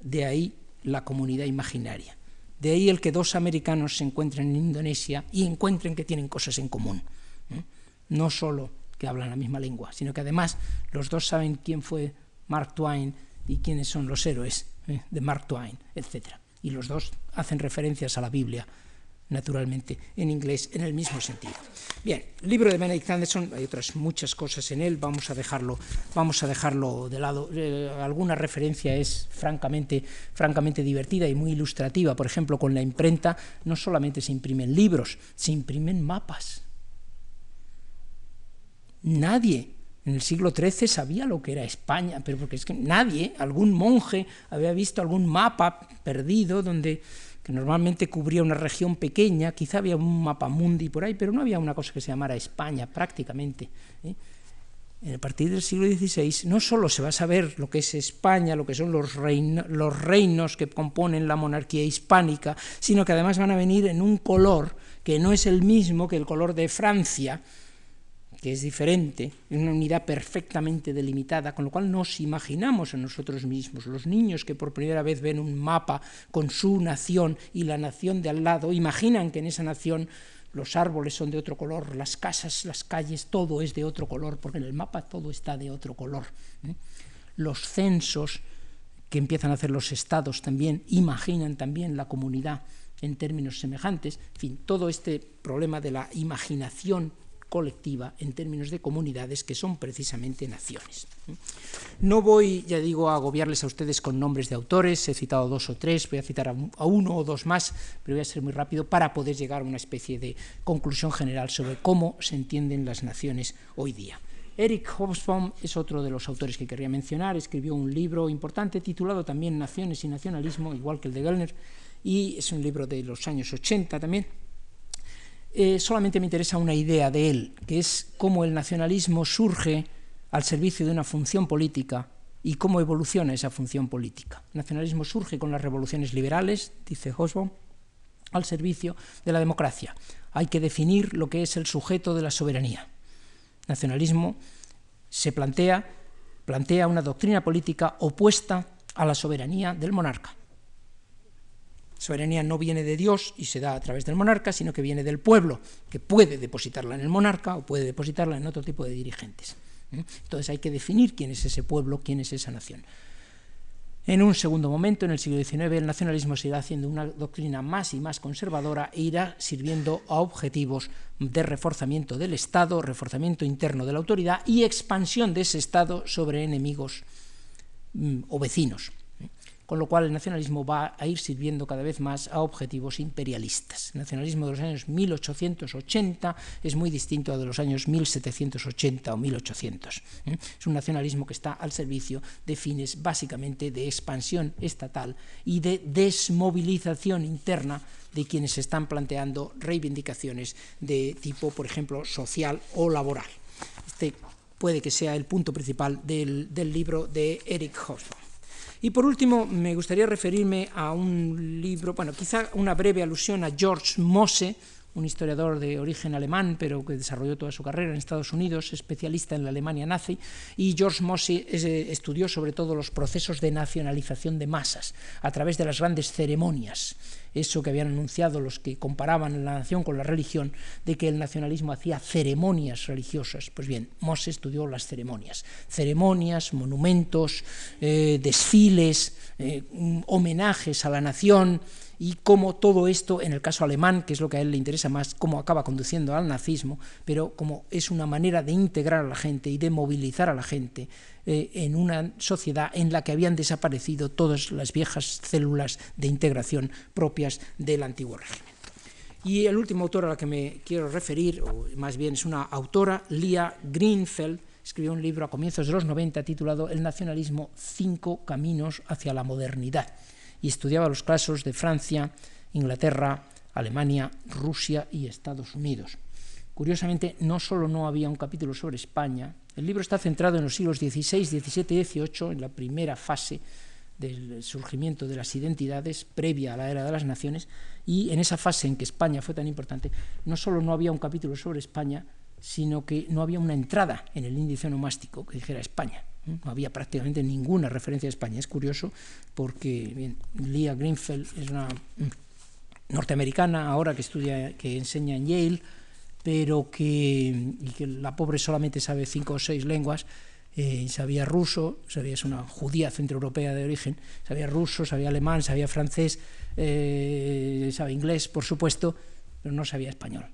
De ahí la comunidad imaginaria. De ahí el que dos americanos se encuentren en Indonesia y encuentren que tienen cosas en común. No solo que hablan la misma lengua, sino que además los dos saben quién fue Mark Twain y quiénes son los héroes ¿eh? de Mark Twain, etc. Y los dos hacen referencias a la Biblia naturalmente, en inglés en el mismo sentido. Bien, libro de Benedict Anderson, hay otras muchas cosas en él, vamos a dejarlo, vamos a dejarlo de lado. Eh, alguna referencia es francamente, francamente divertida y muy ilustrativa. Por ejemplo, con la imprenta no solamente se imprimen libros, se imprimen mapas. Nadie en el siglo XIII sabía lo que era España, pero porque es que nadie, algún monje, había visto algún mapa perdido donde normalmente cubría una región pequeña, quizá había un mapa mundi por ahí, pero no había una cosa que se llamara España prácticamente. ¿eh? a partir del siglo XVI, no solo se va a saber lo que es España, lo que son los, los reinos que componen la monarquía hispánica, sino que además van a venir en un color que no es el mismo que el color de Francia, que es diferente, en una unidad perfectamente delimitada, con lo cual nos imaginamos a nosotros mismos, los niños que por primera vez ven un mapa con su nación y la nación de al lado, imaginan que en esa nación los árboles son de otro color, las casas, las calles, todo es de otro color, porque en el mapa todo está de otro color. ¿eh? Los censos que empiezan a hacer los estados también imaginan también la comunidad en términos semejantes. En fin, todo este problema de la imaginación colectiva en términos de comunidades que son precisamente naciones. No voy, ya digo, a agobiarles a ustedes con nombres de autores, he citado dos o tres, voy a citar a uno o dos más, pero voy a ser muy rápido para poder llegar a una especie de conclusión general sobre cómo se entienden las naciones hoy día. Eric Hobsbawm es otro de los autores que querría mencionar, escribió un libro importante titulado también Naciones y Nacionalismo, igual que el de Gellner, y es un libro de los años 80 también, eh, solamente me interesa una idea de él, que es cómo el nacionalismo surge al servicio de una función política y cómo evoluciona esa función política. El nacionalismo surge con las revoluciones liberales, dice Hobsbawm, al servicio de la democracia. Hay que definir lo que es el sujeto de la soberanía. El nacionalismo se plantea, plantea una doctrina política opuesta a la soberanía del monarca soberanía no viene de Dios y se da a través del monarca, sino que viene del pueblo, que puede depositarla en el monarca o puede depositarla en otro tipo de dirigentes. ¿eh? Entonces hay que definir quién es ese pueblo, quién es esa nación. En un segundo momento, en el siglo XIX, el nacionalismo se irá haciendo una doctrina más y más conservadora e irá sirviendo a objetivos de reforzamiento del Estado, reforzamiento interno de la autoridad y expansión de ese Estado sobre enemigos mm, o vecinos con lo cual el nacionalismo va a ir sirviendo cada vez más a objetivos imperialistas. El nacionalismo de los años 1880 es muy distinto al de los años 1780 o 1800. ¿eh? Es un nacionalismo que está al servicio de fines básicamente de expansión estatal y de desmovilización interna de quienes están planteando reivindicaciones de tipo, por ejemplo, social o laboral. Este puede que sea el punto principal del, del libro de Eric Hobsbawm. Y por último, me gustaría referirme a un libro, bueno, quizá una breve alusión a George Mosse, un historiador de origen alemán, pero que desarrolló toda su carrera en Estados Unidos, especialista en la Alemania nazi, y George Mosse eh, estudió sobre todo los procesos de nacionalización de masas a través de las grandes ceremonias eso que habían anunciado los que comparaban la nación con la religión, de que el nacionalismo hacía ceremonias religiosas. Pues bien, Mose estudió las ceremonias, ceremonias, monumentos, eh, desfiles, eh, homenajes a la nación, y cómo todo esto, en el caso alemán, que es lo que a él le interesa más, cómo acaba conduciendo al nazismo, pero como es una manera de integrar a la gente y de movilizar a la gente eh, en una sociedad en la que habían desaparecido todas las viejas células de integración propias del antiguo régimen. Y el último autor a la que me quiero referir, o más bien es una autora, Lia Greenfeld, escribió un libro a comienzos de los 90 titulado El nacionalismo, cinco caminos hacia la modernidad y estudiaba los casos de Francia, Inglaterra, Alemania, Rusia y Estados Unidos. Curiosamente, no solo no había un capítulo sobre España, el libro está centrado en los siglos XVI, XVII y XVIII, en la primera fase del surgimiento de las identidades previa a la era de las naciones, y en esa fase en que España fue tan importante, no solo no había un capítulo sobre España, sino que no había una entrada en el índice onomástico que dijera España. No había prácticamente ninguna referencia a España. Es curioso porque bien, Leah Greenfeld es una mm, norteamericana ahora que estudia, que enseña en Yale, pero que, que la pobre solamente sabe cinco o seis lenguas. Eh, sabía ruso, sabía, es una judía centroeuropea de origen, sabía ruso, sabía alemán, sabía francés, eh, sabía inglés, por supuesto, pero no sabía español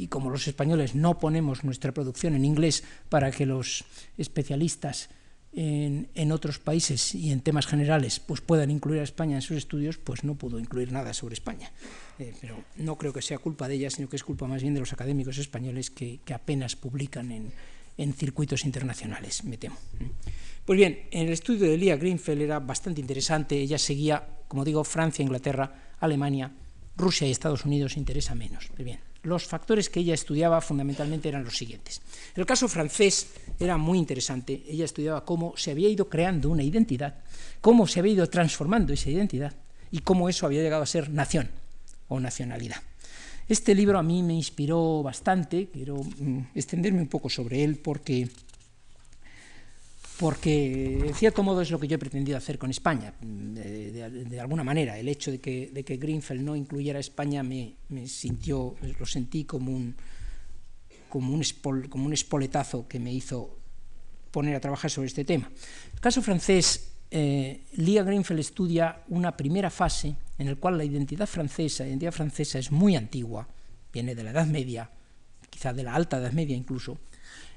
y como los españoles no ponemos nuestra producción en inglés para que los especialistas en, otros países y en temas generales pues puedan incluir a España en sus estudios, pues no pudo incluir nada sobre España. Eh, pero no creo que sea culpa de ella, sino que es culpa más bien de los académicos españoles que, apenas publican en, circuitos internacionales, me temo. Pues bien, en el estudio de Lia Greenfeld era bastante interesante, ella seguía, como digo, Francia, Inglaterra, Alemania, Rusia y Estados Unidos interesa menos. Pues bien, los factores que ella estudiaba fundamentalmente eran los siguientes. El caso francés era muy interesante. Ella estudiaba cómo se había ido creando una identidad, cómo se había ido transformando esa identidad y cómo eso había llegado a ser nación o nacionalidad. Este libro a mí me inspiró bastante, quiero mm, extenderme un poco sobre él porque porque en cierto modo es lo que yo he pretendido hacer con España, de, alguna manera. El hecho de que, de que, Greenfeld no incluyera a España me, sintió, lo sentí como un, como, un como un espoletazo que me hizo poner a trabajar sobre este tema. El caso francés, eh, Lia Greenfeld estudia una primera fase en la cual la identidad francesa, la identidad francesa es muy antigua, viene de la Edad Media, quizá de la Alta Edad Media incluso,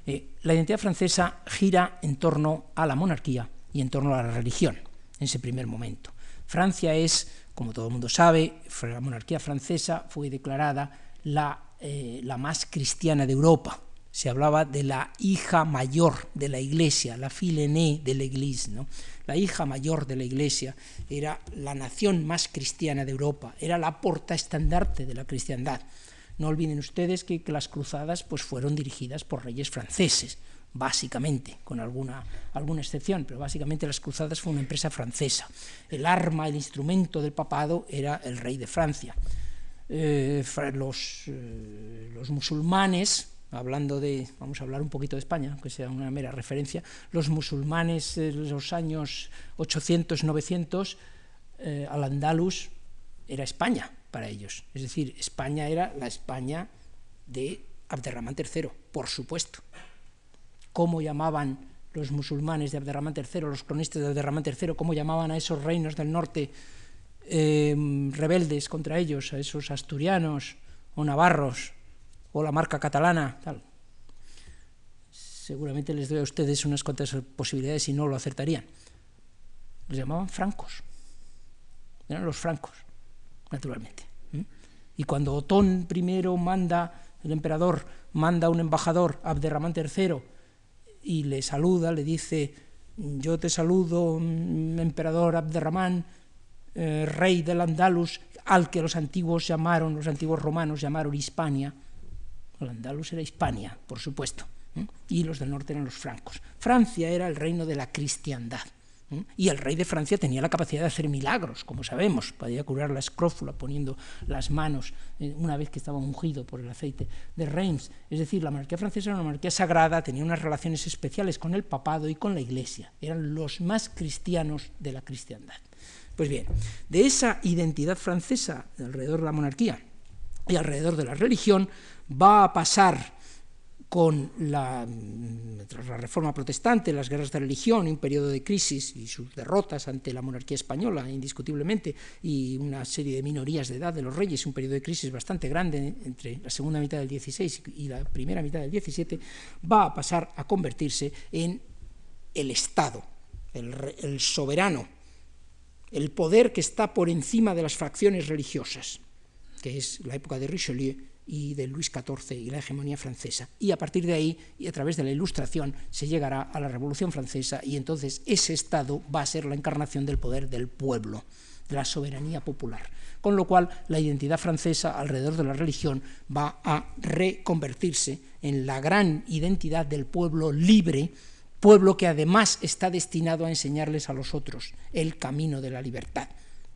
eh, la identidad francesa gira en torno a la monarquía y en torno a la religión en ese primer momento. Francia es, como todo el mundo sabe, la monarquía francesa fue declarada la, eh, la más cristiana de Europa. Se hablaba de la hija mayor de la iglesia, la fille de la iglesia. ¿no? La hija mayor de la iglesia era la nación más cristiana de Europa, era la porta estandarte de la cristiandad. No olviden ustedes que, las cruzadas pues, fueron dirigidas por reyes franceses, básicamente, con alguna, alguna excepción, pero básicamente las cruzadas fue una empresa francesa. El arma, el instrumento del papado era el rey de Francia. Eh, los, eh, los musulmanes, hablando de, vamos a hablar un poquito de España, aunque sea una mera referencia, los musulmanes en los años 800-900, eh, al andalus era España, para ellos. Es decir, España era la España de Abderramán III, por supuesto. ¿Cómo llamaban los musulmanes de Abderramán III, los cronistas de Abderramán III, cómo llamaban a esos reinos del norte eh, rebeldes contra ellos, a esos asturianos o navarros o la marca catalana? Tal. Seguramente les doy a ustedes unas cuantas posibilidades y no lo acertarían. Los llamaban francos. Eran los francos naturalmente. Y cuando Otón I manda, el emperador manda a un embajador, Abderramán III, y le saluda, le dice, yo te saludo, mm, emperador Abderramán, eh, rey del Andalus, al que los antiguos llamaron, los antiguos romanos llamaron Hispania. El Andalus era Hispania, por supuesto, y los del norte eran los francos. Francia era el reino de la cristiandad. Y el rey de Francia tenía la capacidad de hacer milagros, como sabemos, podía curar la escrófula poniendo las manos eh, una vez que estaba ungido por el aceite de Reims. Es decir, la monarquía francesa era una monarquía sagrada, tenía unas relaciones especiales con el papado y con la iglesia. Eran los más cristianos de la cristiandad. Pues bien, de esa identidad francesa alrededor de la monarquía y alrededor de la religión va a pasar con la, la, reforma protestante, las guerras de religión, un periodo de crisis y sus derrotas ante la monarquía española, indiscutiblemente, y una serie de minorías de edad de los reyes, un periodo de crisis bastante grande entre la segunda mitad del 16 y la primera mitad del 17, va a pasar a convertirse en el Estado, el, el soberano, el poder que está por encima de las fracciones religiosas, que es la época de Richelieu y de Luis XIV y la hegemonía francesa. Y a partir de ahí, y a través de la Ilustración, se llegará a la Revolución Francesa y entonces ese Estado va a ser la encarnación del poder del pueblo, de la soberanía popular. Con lo cual, la identidad francesa alrededor de la religión va a reconvertirse en la gran identidad del pueblo libre, pueblo que además está destinado a enseñarles a los otros el camino de la libertad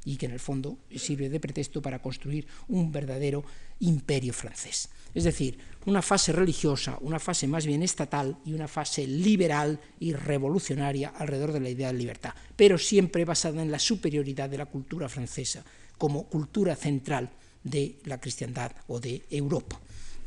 y que en el fondo sirve de pretexto para construir un verdadero imperio francés. Es decir, una fase religiosa, una fase más bien estatal y una fase liberal y revolucionaria alrededor de la idea de libertad, pero siempre basada en la superioridad de la cultura francesa como cultura central de la cristiandad o de Europa.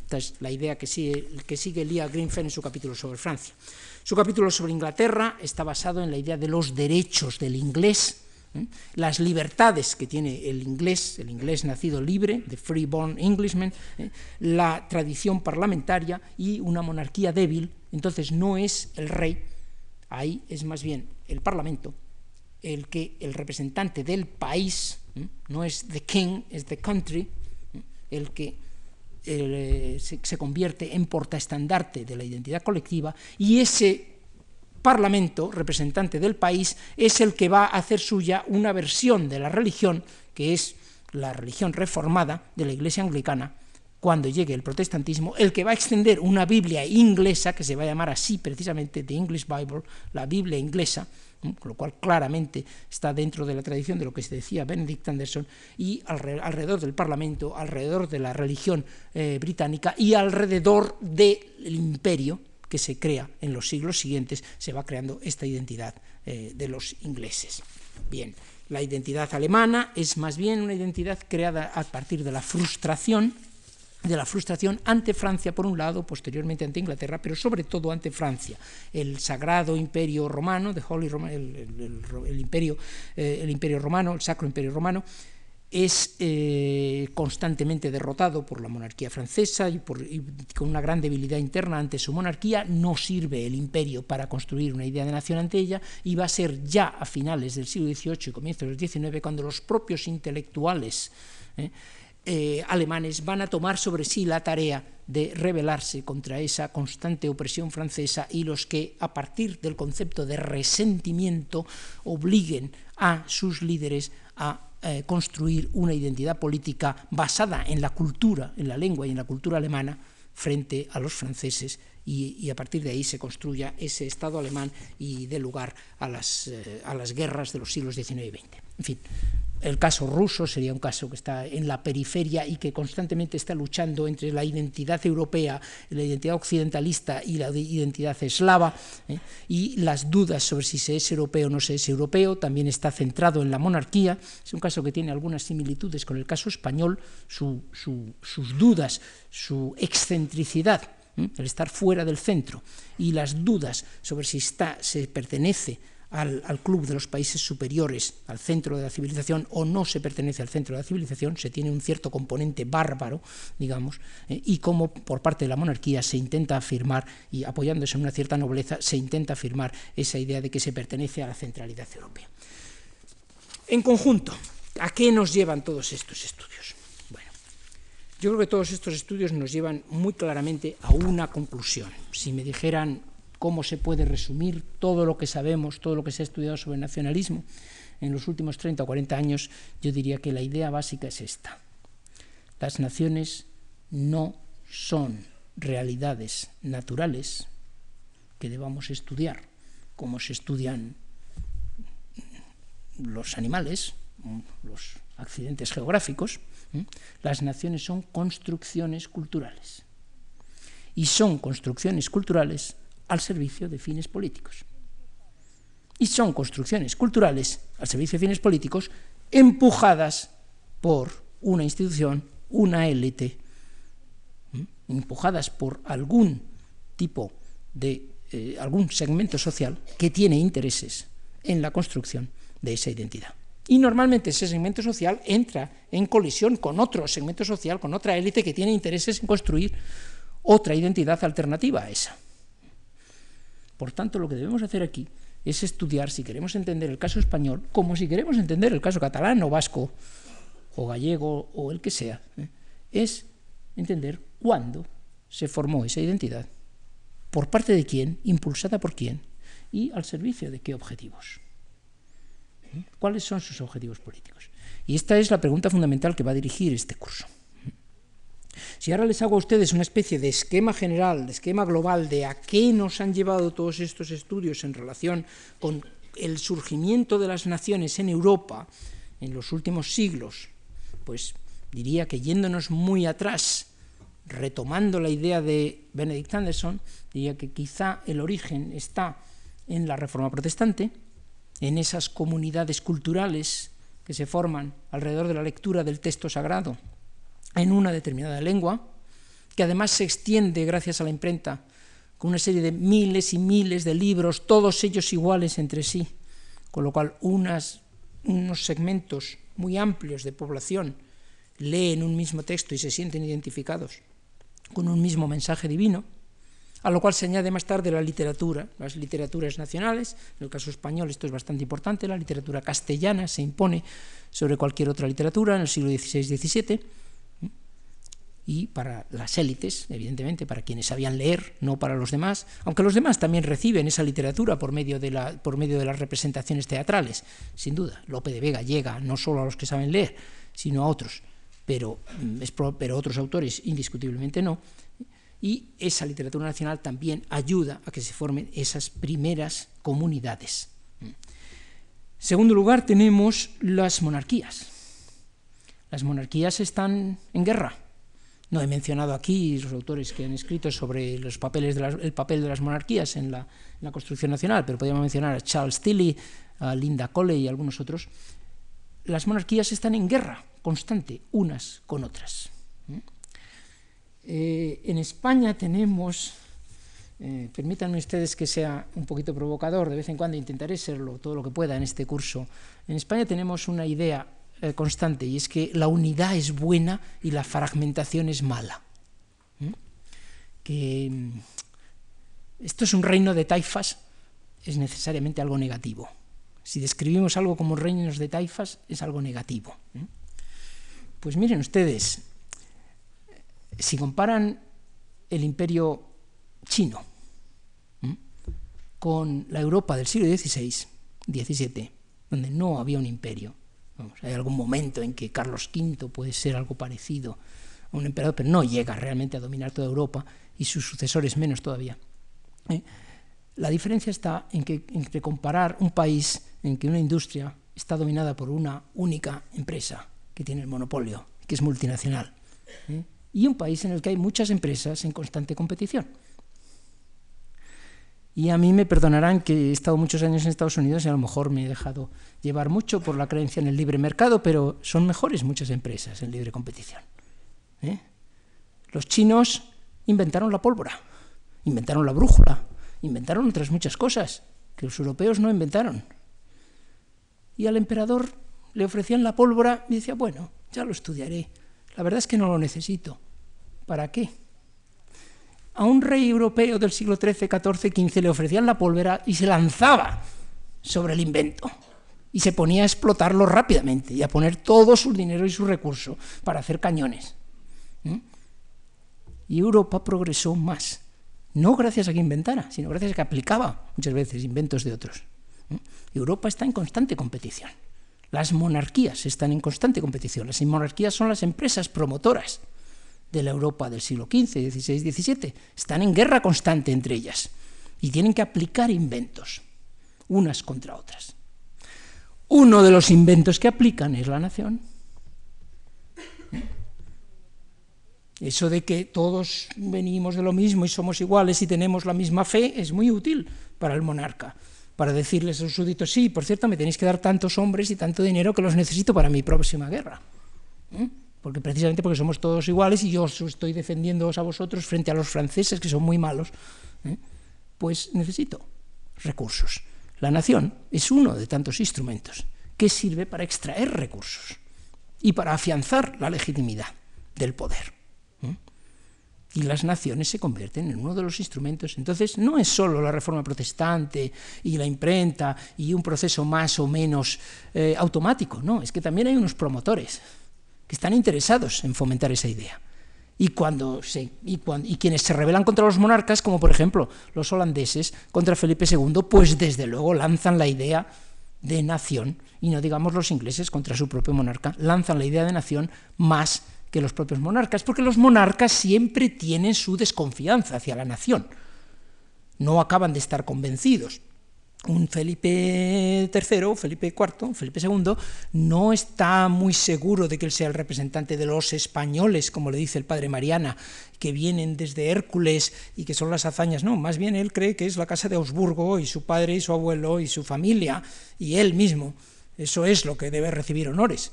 Esta es la idea que sigue, que sigue Lia Greenfeld en su capítulo sobre Francia. Su capítulo sobre Inglaterra está basado en la idea de los derechos del inglés, ¿eh? las libertades que tiene el inglés, el inglés nacido libre, the free born Englishman, ¿eh? la tradición parlamentaria y una monarquía débil, entonces no es el rey, ahí es más bien el parlamento el que el representante del país, ¿eh? no es the king, es the country, el que se convierte en portaestandarte de la identidad colectiva y ese Parlamento, representante del país, es el que va a hacer suya una versión de la religión, que es la religión reformada de la Iglesia anglicana, cuando llegue el protestantismo, el que va a extender una Biblia inglesa, que se va a llamar así precisamente, The English Bible, la Biblia inglesa, lo cual claramente está dentro de la tradición de lo que se decía Benedict Anderson, y alrededor del Parlamento, alrededor de la religión eh, británica y alrededor del imperio que se crea en los siglos siguientes, se va creando esta identidad eh, de los ingleses. Bien, la identidad alemana es más bien una identidad creada a partir de la frustración de la frustración ante Francia por un lado, posteriormente ante Inglaterra, pero sobre todo ante Francia. El sagrado imperio romano, Holy el, imperio, eh, el imperio romano, el sacro imperio romano, es eh, constantemente derrotado por la monarquía francesa y, con una gran debilidad interna ante su monarquía, no sirve el imperio para construir una idea de nación ante ella y va a ser ya a finales del siglo XVIII y comienzos del XIX cuando los propios intelectuales eh, eh, alemanes van a tomar sobre sí la tarea de rebelarse contra esa constante opresión francesa y los que, a partir del concepto de resentimiento, obliguen a sus líderes a eh, construir una identidad política basada en la cultura, en la lengua y en la cultura alemana frente a los franceses y, a partir de ahí se construya ese Estado alemán y dé lugar a las, eh, a las guerras de los siglos XIX y XX. En fin, el caso ruso sería un caso que está en la periferia y que constantemente está luchando entre la identidad europea, la identidad occidentalista y la identidad eslava, ¿eh? y las dudas sobre si se es europeo o no se es europeo, también está centrado en la monarquía, es un caso que tiene algunas similitudes con el caso español, sus dudas, su excentricidad, ¿eh? el estar fuera del centro, y las dudas sobre si está, se pertenece al, club de los países superiores, al centro de la civilización, o no se pertenece al centro de la civilización, se tiene un cierto componente bárbaro, digamos, eh, y como por parte de la monarquía se intenta afirmar, y apoyándose en una cierta nobleza, se intenta afirmar esa idea de que se pertenece a la centralidad europea. En conjunto, ¿a qué nos llevan todos estos estudios? Bueno, yo creo que todos estos estudios nos llevan muy claramente a una conclusión. Si me dijeran cómo se puede resumir todo lo que sabemos, todo lo que se ha estudiado sobre nacionalismo en los últimos 30 o 40 años, yo diría que la idea básica es esta. Las naciones no son realidades naturales que debamos estudiar, como se estudian los animales, los accidentes geográficos. Las naciones son construcciones culturales. Y son construcciones culturales al servicio de fines políticos. Y son construcciones culturales al servicio de fines políticos empujadas por una institución, una élite, empujadas por algún tipo de eh, algún segmento social que tiene intereses en la construcción de esa identidad. Y normalmente ese segmento social entra en colisión con otro segmento social, con otra élite que tiene intereses en construir otra identidad alternativa a esa. Por tanto, lo que debemos hacer aquí es estudiar, si queremos entender el caso español, como si queremos entender el caso catalán o vasco o gallego o el que sea, ¿eh? es entender cuándo se formó esa identidad, por parte de quién, impulsada por quién y al servicio de qué objetivos. ¿Eh? ¿Cuáles son sus objetivos políticos? Y esta es la pregunta fundamental que va a dirigir este curso. Si ahora les hago a ustedes una especie de esquema general, de esquema global de a qué nos han llevado todos estos estudios en relación con el surgimiento de las naciones en Europa en los últimos siglos, pues diría que yéndonos muy atrás, retomando la idea de Benedict Anderson, diría que quizá el origen está en la Reforma Protestante, en esas comunidades culturales que se forman alrededor de la lectura del texto sagrado en una determinada lengua, que además se extiende gracias a la imprenta con una serie de miles y miles de libros, todos ellos iguales entre sí, con lo cual unos segmentos muy amplios de población leen un mismo texto y se sienten identificados con un mismo mensaje divino, a lo cual se añade más tarde la literatura, las literaturas nacionales, en el caso español esto es bastante importante, la literatura castellana se impone sobre cualquier otra literatura en el siglo XVI-XVII, y para las élites, evidentemente, para quienes sabían leer, no para los demás, aunque los demás también reciben esa literatura por medio de, la, por medio de las representaciones teatrales, sin duda. Lope de Vega llega no solo a los que saben leer, sino a otros. pero, mm, pero otros autores indiscutiblemente no. Y esa literatura nacional también ayuda a que se formen esas primeras comunidades. Segundo lugar, tenemos las monarquías. Las monarquías están en guerra. No he mencionado aquí los autores que han escrito sobre los papeles el papel de las monarquías en la, construcción nacional, pero podríamos mencionar a Charles Tilly, a Linda Coley y algunos otros. Las monarquías están en guerra constante unas con otras. Eh, en España tenemos, eh, permítanme ustedes que sea un poquito provocador, de vez en cuando intentaré serlo todo lo que pueda en este curso. En España tenemos una idea eh, constante y es que la unidad es buena y la fragmentación es mala. Que mm, esto es un reino de taifas, es necesariamente algo negativo. Si describimos algo como reinos de taifas, es algo negativo. Pues miren ustedes, si comparan el imperio chino con la Europa del siglo XVI, XVII, donde no había un imperio, hay algún momento en que Carlos V puede ser algo parecido a un emperador, pero no llega realmente a dominar toda Europa y sus sucesores menos todavía. ¿eh? La diferencia está en que entre comparar un país en que una industria está dominada por una única empresa que tiene el monopolio, que es multinacional, ¿eh? y un país en el que hay muchas empresas en constante competición. Y a mí me perdonarán que he estado muchos años en Estados Unidos y a lo mejor me he dejado llevar mucho por la creencia en el libre mercado, pero son mejores muchas empresas en libre competición. ¿eh? Los chinos inventaron la pólvora, inventaron la brújula, inventaron otras muchas cosas que los europeos no inventaron. Y al emperador le ofrecían la pólvora y decía, bueno, ya lo estudiaré. La verdad es que no lo necesito. ¿Para qué? A un rey europeo del siglo XIII, XIV, XV le ofrecían la pólvora y se lanzaba sobre el invento y se ponía a explotarlo rápidamente y a poner todo su dinero y su recurso para hacer cañones. Y Europa progresó más, no gracias a que inventara, sino gracias a que aplicaba muchas veces inventos de otros. Europa está en constante competición. Las monarquías están en constante competición. Las monarquías son las empresas promotoras de la Europa del siglo XV, XVI, XVII. Están en guerra constante entre ellas y tienen que aplicar inventos, unas contra otras. Uno de los inventos que aplican es la nación. Eso de que todos venimos de lo mismo y somos iguales y tenemos la misma fe es muy útil para el monarca para decirles a sus súbditos, sí, por cierto, me tenéis que dar tantos hombres y tanto dinero que los necesito para mi próxima guerra. ¿eh? Porque precisamente porque somos todos iguales y yo estoy defendiéndoos a vosotros frente a los franceses, que son muy malos, ¿eh? pues necesito recursos. La nación es uno de tantos instrumentos que sirve para extraer recursos y para afianzar la legitimidad del poder y las naciones se convierten en uno de los instrumentos. Entonces, no es solo la reforma protestante y la imprenta y un proceso más o menos eh, automático, no, es que también hay unos promotores que están interesados en fomentar esa idea. Y, cuando y quienes se rebelan contra los monarcas, como por ejemplo los holandeses contra Felipe II, pues desde luego lanzan la idea de nación, y no digamos los ingleses contra su propio monarca, lanzan la idea de nación más que los propios monarcas, porque los monarcas siempre tienen su desconfianza hacia la nación. No acaban de estar convencidos. Un Felipe III, Felipe IV, Felipe II, no está muy seguro de que él sea el representante de los españoles, como le dice el padre Mariana, que vienen desde Hércules y que son las hazañas. No, más bien él cree que es la casa de Augsburgo y su padre y su abuelo y su familia y él mismo. Eso es lo que debe recibir honores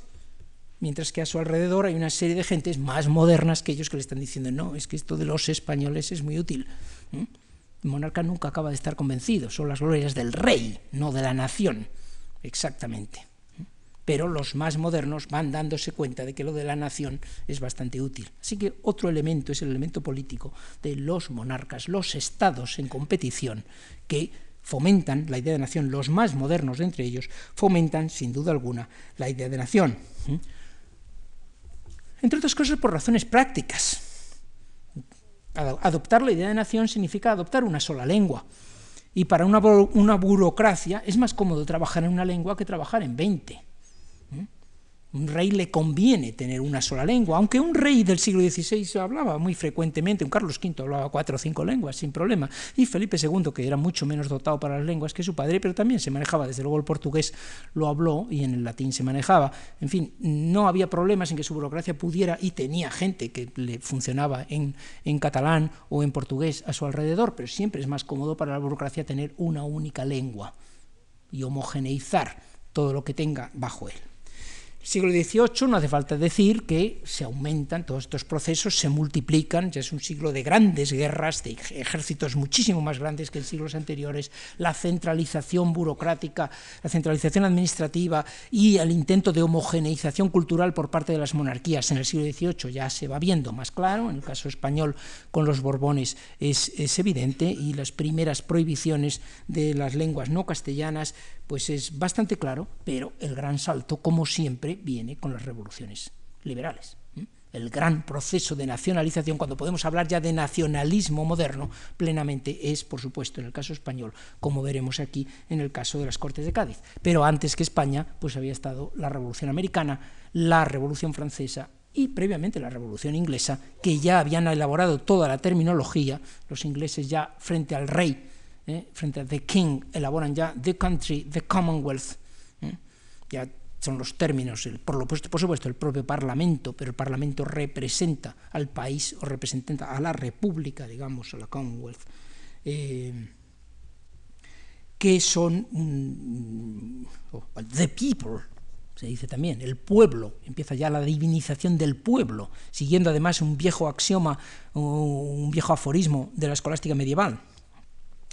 mientras que a su alrededor hay una serie de gentes más modernas que ellos que le están diciendo, no, es que esto de los españoles es muy útil. El monarca nunca acaba de estar convencido, son las glorias del rey, no de la nación, exactamente. Pero los más modernos van dándose cuenta de que lo de la nación es bastante útil. Así que otro elemento es el elemento político de los monarcas, los estados en competición, que fomentan la idea de nación, los más modernos de entre ellos, fomentan sin duda alguna la idea de nación entre otras cosas por razones prácticas. Adoptar la idea de nación significa adoptar una sola lengua. Y para una, burocracia es más cómodo trabajar en una lengua que trabajar en 20. Un rey le conviene tener una sola lengua, aunque un rey del siglo XVI hablaba muy frecuentemente, un Carlos V hablaba cuatro o cinco lenguas sin problema, y Felipe II, que era mucho menos dotado para las lenguas que su padre, pero también se manejaba, desde luego el portugués lo habló y en el latín se manejaba. En fin, no había problemas en que su burocracia pudiera, y tenía gente que le funcionaba en, en catalán o en portugués a su alrededor, pero siempre es más cómodo para la burocracia tener una única lengua y homogeneizar todo lo que tenga bajo él siglo XVIII no hace falta decir que se aumentan todos estos procesos, se multiplican, ya es un siglo de grandes guerras, de ejércitos muchísimo más grandes que en siglos anteriores, la centralización burocrática, la centralización administrativa y el intento de homogeneización cultural por parte de las monarquías en el siglo XVIII ya se va viendo más claro, en el caso español con los Borbones es, es evidente, y las primeras prohibiciones de las lenguas no castellanas pues es bastante claro, pero el gran salto, como siempre, viene con las revoluciones liberales. El gran proceso de nacionalización, cuando podemos hablar ya de nacionalismo moderno, plenamente es, por supuesto, en el caso español, como veremos aquí en el caso de las Cortes de Cádiz. Pero antes que España, pues había estado la Revolución Americana, la Revolución Francesa y previamente la Revolución Inglesa, que ya habían elaborado toda la terminología, los ingleses ya frente al rey ¿eh? frente a The King, elaboran ya The Country, The Commonwealth, ¿eh? ya son los términos, por, lo, por supuesto el propio Parlamento, pero el Parlamento representa al país o representa a la República, digamos, a la Commonwealth, eh, que son the people, se dice también, el pueblo, empieza ya la divinización del pueblo, siguiendo además un viejo axioma, un viejo aforismo de la escolástica medieval,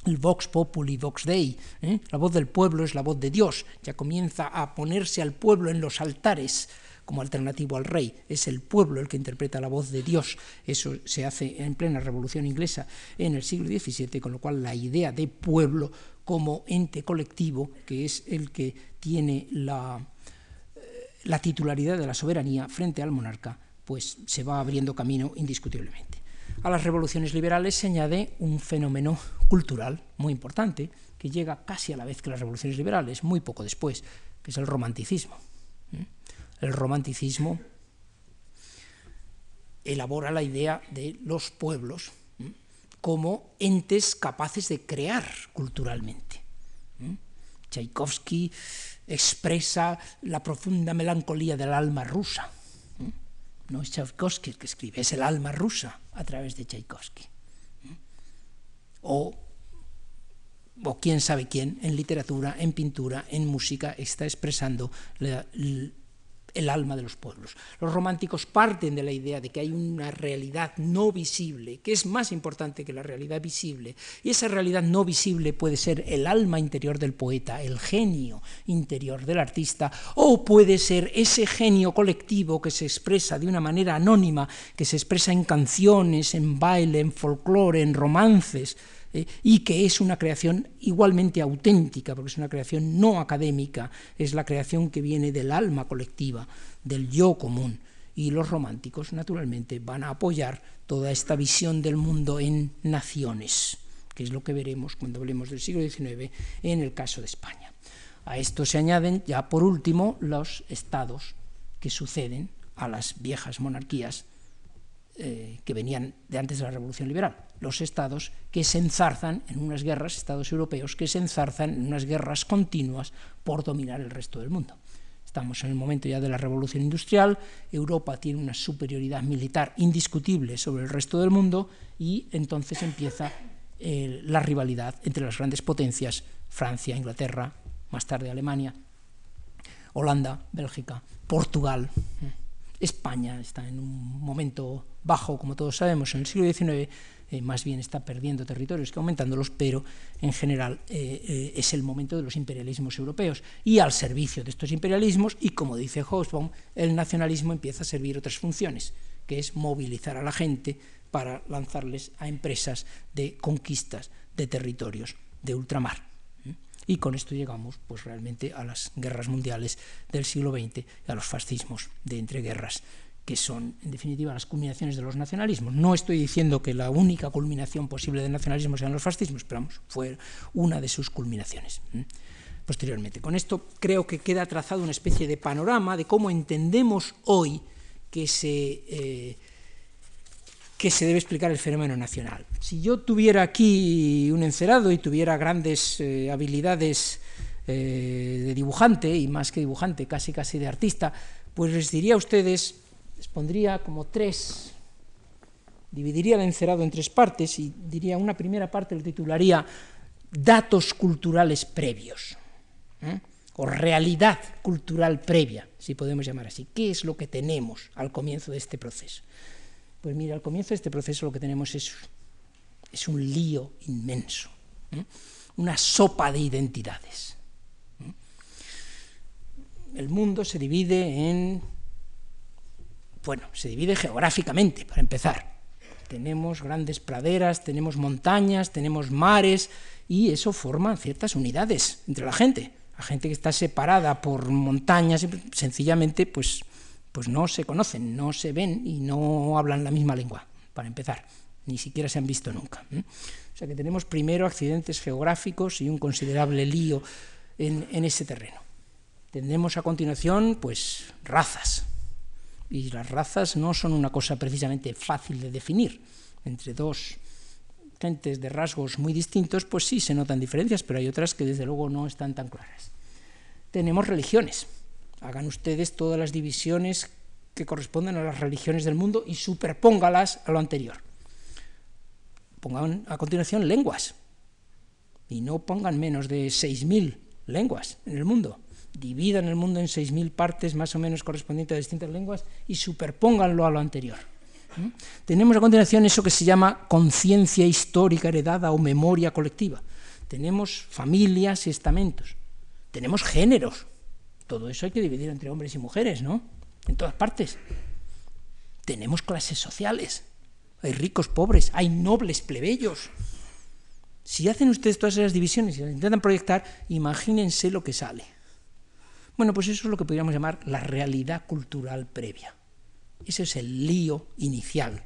el Vox Populi, Vox Dei, ¿eh? la voz del pueblo es la voz de Dios, ya comienza a ponerse al pueblo en los altares como alternativo al rey, es el pueblo el que interpreta la voz de Dios, eso se hace en plena revolución inglesa en el siglo XVII, con lo cual la idea de pueblo como ente colectivo, que es el que tiene la, eh, la titularidad de la soberanía frente al monarca, pues se va abriendo camino indiscutiblemente. A las revoluciones liberales se añade un fenómeno cultural muy importante, que llega casi a la vez que las revoluciones liberales, muy poco después, que es el romanticismo. El romanticismo elabora la idea de los pueblos como entes capaces de crear culturalmente. Tchaikovsky expresa la profunda melancolía del alma rusa no es Tchaikovsky el que escribe, es el alma rusa a través de Tchaikovsky. O, o quién sabe quién, en literatura, en pintura, en música, está expresando la, el alma de los pueblos. Los románticos parten de la idea de que hay una realidad no visible, que es más importante que la realidad visible, y esa realidad no visible puede ser el alma interior del poeta, el genio interior del artista, o puede ser ese genio colectivo que se expresa de una manera anónima, que se expresa en canciones, en baile, en folclore, en romances, eh, y que es una creación igualmente auténtica, porque es una creación no académica, es la creación que viene del alma colectiva, del yo común. Y los románticos, naturalmente, van a apoyar toda esta visión del mundo en naciones, que es lo que veremos cuando hablemos del siglo XIX en el caso de España. A esto se añaden ya por último los estados que suceden a las viejas monarquías eh, que venían de antes de la Revolución Liberal, los estados que se enzarzan en unas guerras, estados europeos que se enzarzan en unas guerras continuas por dominar el resto del mundo. Estamos en el momento ya de la revolución industrial, Europa tiene una superioridad militar indiscutible sobre el resto del mundo y entonces empieza eh, la rivalidad entre las grandes potencias, Francia, Inglaterra, más tarde Alemania, Holanda, Bélgica, Portugal. España está en un momento bajo, como todos sabemos, en el siglo XIX, eh, más bien está perdiendo territorios que aumentándolos, pero en general eh, eh, es el momento de los imperialismos europeos. Y al servicio de estos imperialismos, y como dice Hobsbawm, el nacionalismo empieza a servir otras funciones, que es movilizar a la gente para lanzarles a empresas de conquistas de territorios de ultramar. Y con esto llegamos pues, realmente a las guerras mundiales del siglo XX y a los fascismos de entreguerras, que son, en definitiva, las culminaciones de los nacionalismos. No estoy diciendo que la única culminación posible del nacionalismo sean los fascismos, pero vamos, fue una de sus culminaciones. posteriormente. Con esto creo que queda trazado una especie de panorama de cómo entendemos hoy que se, eh, que se debe explicar el fenómeno nacional. Si yo tuviera aquí un encerado y tuviera grandes eh, habilidades eh, de dibujante, y más que dibujante, casi casi de artista, pues les diría a ustedes, les pondría como tres, dividiría el encerado en tres partes y diría una primera parte lo titularía datos culturales previos, ¿eh? o realidad cultural previa, si podemos llamar así. ¿Qué es lo que tenemos al comienzo de este proceso? Pues mira, al comienzo de este proceso lo que tenemos es, es un lío inmenso, ¿eh? una sopa de identidades. ¿eh? El mundo se divide en, bueno, se divide geográficamente, para empezar. Tenemos grandes praderas, tenemos montañas, tenemos mares, y eso forma ciertas unidades entre la gente. La gente que está separada por montañas, sencillamente, pues, pues no se conocen, no se ven y no hablan la misma lengua, para empezar. Ni siquiera se han visto nunca. O sea que tenemos primero accidentes geográficos y un considerable lío en, en ese terreno. Tendremos a continuación, pues, razas. Y las razas no son una cosa precisamente fácil de definir entre dos gentes de rasgos muy distintos, pues sí se notan diferencias, pero hay otras que desde luego no están tan claras. Tenemos religiones. Hagan ustedes todas las divisiones que corresponden a las religiones del mundo y superpóngalas a lo anterior. Pongan a continuación lenguas. Y no pongan menos de 6.000 lenguas en el mundo. Dividan el mundo en 6.000 partes más o menos correspondientes a distintas lenguas y superpónganlo a lo anterior. Tenemos a continuación eso que se llama conciencia histórica heredada o memoria colectiva. Tenemos familias y estamentos. Tenemos géneros. Todo eso hay que dividir entre hombres y mujeres, ¿no? En todas partes. Tenemos clases sociales. Hay ricos, pobres, hay nobles, plebeyos. Si hacen ustedes todas esas divisiones y las intentan proyectar, imagínense lo que sale. Bueno, pues eso es lo que podríamos llamar la realidad cultural previa. Ese es el lío inicial,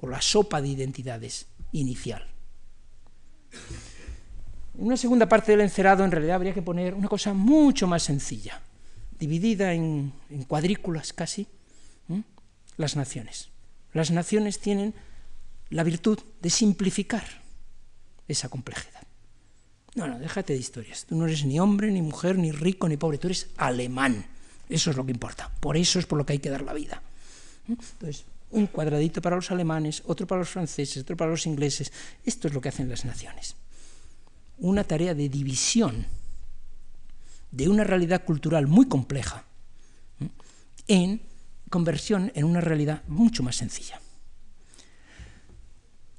o la sopa de identidades inicial. En una segunda parte del encerado, en realidad, habría que poner una cosa mucho más sencilla, dividida en, cuadrículas casi, las naciones. Las naciones tienen la virtud de simplificar esa complejidad. No, no, déjate de historias. Tú no eres ni hombre, ni mujer, ni rico, ni pobre. Tú eres alemán. Eso es lo que importa. Por eso es por lo que hay que dar la vida. Entonces, un cuadradito para los alemanes, otro para los franceses, otro para los ingleses. Esto es lo que hacen las naciones. Una tarea de división de una realidad cultural muy compleja en conversión en una realidad mucho más sencilla.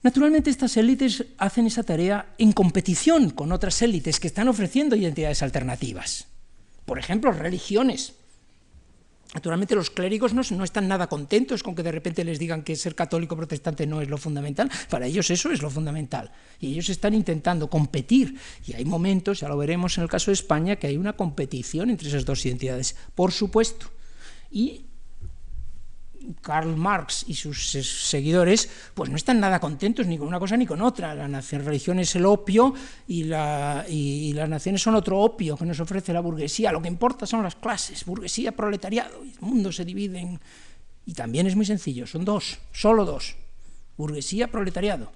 Naturalmente estas élites hacen esa tarea en competición con otras élites que están ofreciendo identidades alternativas. Por ejemplo, religiones Naturalmente los clérigos no, están nada contentos con que de repente les digan que ser católico protestante no es lo fundamental. Para ellos eso es lo fundamental. Y ellos están intentando competir. Y hay momentos, ya lo veremos en el caso de España, que hay una competición entre esas dos identidades, por supuesto. Y Karl Marx y sus seguidores, pues no están nada contentos ni con una cosa ni con otra. La nación, religión es el opio y, y, las naciones son otro opio que nos ofrece la burguesía. Lo que importa son las clases, burguesía, proletariado. El mundo se divide en... Y también es muy sencillo, son dos, solo dos. Burguesía, proletariado.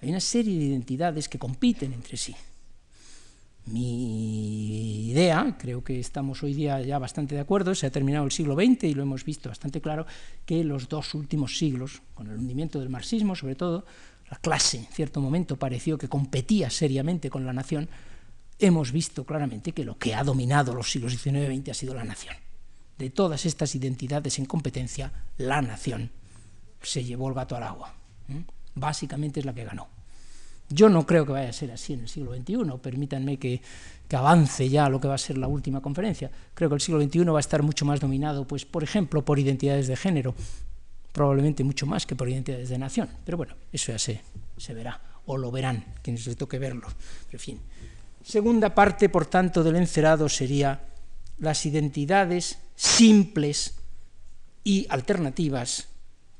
Hay una serie de identidades que compiten entre sí. Mi idea, creo que estamos hoy día ya bastante de acuerdo, se ha terminado el siglo XX y lo hemos visto bastante claro, que los dos últimos siglos, con el hundimiento del marxismo sobre todo, la clase en cierto momento pareció que competía seriamente con la nación, hemos visto claramente que lo que ha dominado los siglos XIX y XX ha sido la nación. De todas estas identidades en competencia, la nación se llevó el gato al agua. Básicamente es la que ganó. Yo no creo que vaya a ser así en el siglo XXI, permítanme que, avance ya lo que va a ser la última conferencia. Creo que el siglo XXI va a estar mucho más dominado, pues, por ejemplo, por identidades de género, probablemente mucho más que por identidades de nación. Pero bueno, eso ya se, verá, o lo verán, quienes les toque verlo. Pero, en fin. Segunda parte, por tanto, del encerado sería las identidades simples y alternativas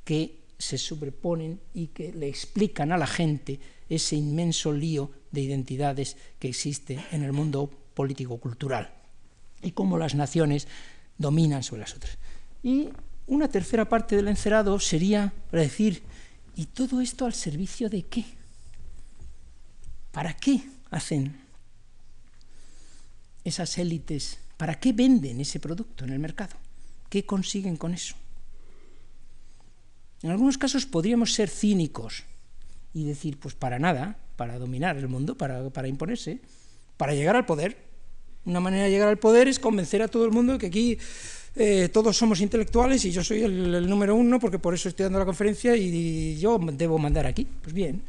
que se sobreponen y que le explican a la gente ese inmenso lío de identidades que existe en el mundo político-cultural y cómo las naciones dominan sobre las otras. Y una tercera parte del encerado sería para decir, ¿y todo esto al servicio de qué? ¿Para qué hacen esas élites? ¿Para qué venden ese producto en el mercado? ¿Qué consiguen con eso? En algunos casos podríamos ser cínicos y decir, pues para nada, para dominar el mundo, para, para imponerse, para llegar al poder. Una manera de llegar al poder es convencer a todo el mundo que aquí eh, todos somos intelectuales y yo soy el, número uno porque por eso estoy dando la conferencia y, yo debo mandar aquí. Pues bien.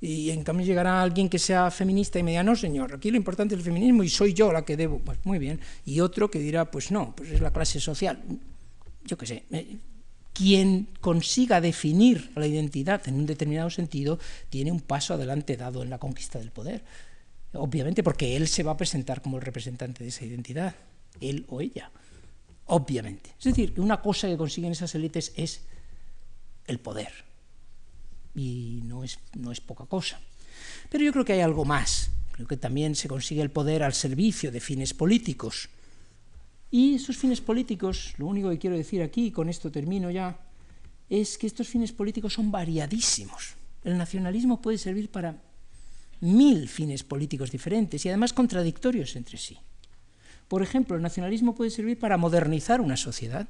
Y en cambio llegará alguien que sea feminista y me diga, no señor, aquí lo importante es el feminismo y soy yo la que debo. Pues muy bien. Y otro que dirá, pues no, pues es la clase social. Yo qué sé. Eh, quien consiga definir la identidad en un determinado sentido tiene un paso adelante dado en la conquista del poder. Obviamente porque él se va a presentar como el representante de esa identidad, él o ella obviamente. Es decir, que una cosa que consiguen esas élites es el poder. Y no es, no es poca cosa. Pero yo creo que hay algo más. Creo que también se consigue el poder al servicio de fines políticos. Y esos fines políticos, lo único que quiero decir aquí, y con esto termino ya, es que estos fines políticos son variadísimos. El nacionalismo puede servir para mil fines políticos diferentes y además contradictorios entre sí. Por ejemplo, el nacionalismo puede servir para modernizar una sociedad.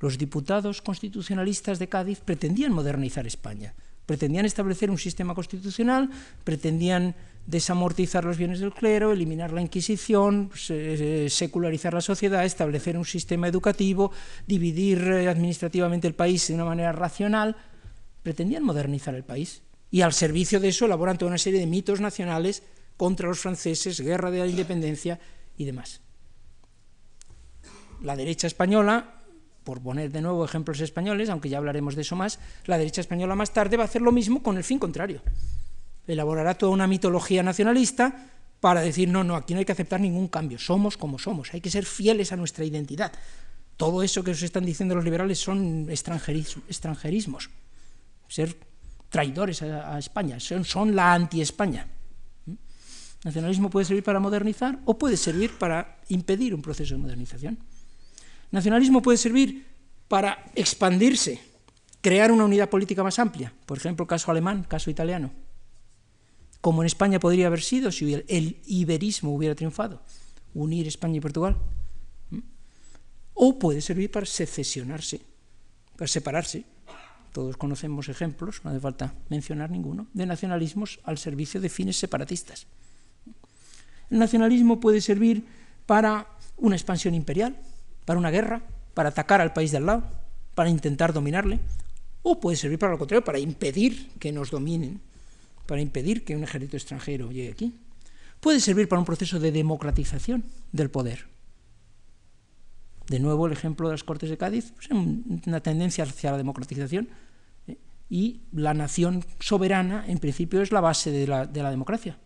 Los diputados constitucionalistas de Cádiz pretendían modernizar España, pretendían establecer un sistema constitucional, pretendían desamortizar los bienes del clero, eliminar la Inquisición, secularizar la sociedad, establecer un sistema educativo, dividir eh, administrativamente el país de una manera racional, pretendían modernizar el país. Y al servicio de eso elaboran toda una serie de mitos nacionales contra los franceses, guerra de la independencia, y demás. La derecha española, por poner de nuevo ejemplos españoles, aunque ya hablaremos de eso más, la derecha española más tarde va a hacer lo mismo con el fin contrario. Elaborará toda una mitología nacionalista para decir, no, no, aquí no hay que aceptar ningún cambio, somos como somos, hay que ser fieles a nuestra identidad. Todo eso que os están diciendo los liberales son extranjerismos, ser traidores a, España, son, son la anti-España. Nacionalismo puede servir para modernizar o puede servir para impedir un proceso de modernización. Nacionalismo puede servir para expandirse, crear una unidad política más amplia, por ejemplo, caso alemán, caso italiano, como en España podría haber sido si el iberismo hubiera triunfado, unir España y Portugal. O puede servir para secesionarse, para separarse. Todos conocemos ejemplos, no hace falta mencionar ninguno, de nacionalismos al servicio de fines separatistas. El nacionalismo puede servir para una expansión imperial, para una guerra, para atacar al país de al lado, para intentar dominarle, o puede servir para lo contrario, para impedir que nos dominen, para impedir que un ejército extranjero llegue aquí. Puede servir para un proceso de democratización del poder. De nuevo, el ejemplo de las Cortes de Cádiz, pues, una tendencia hacia la democratización, ¿eh? y la nación soberana, en principio, es la base de la, de la democracia.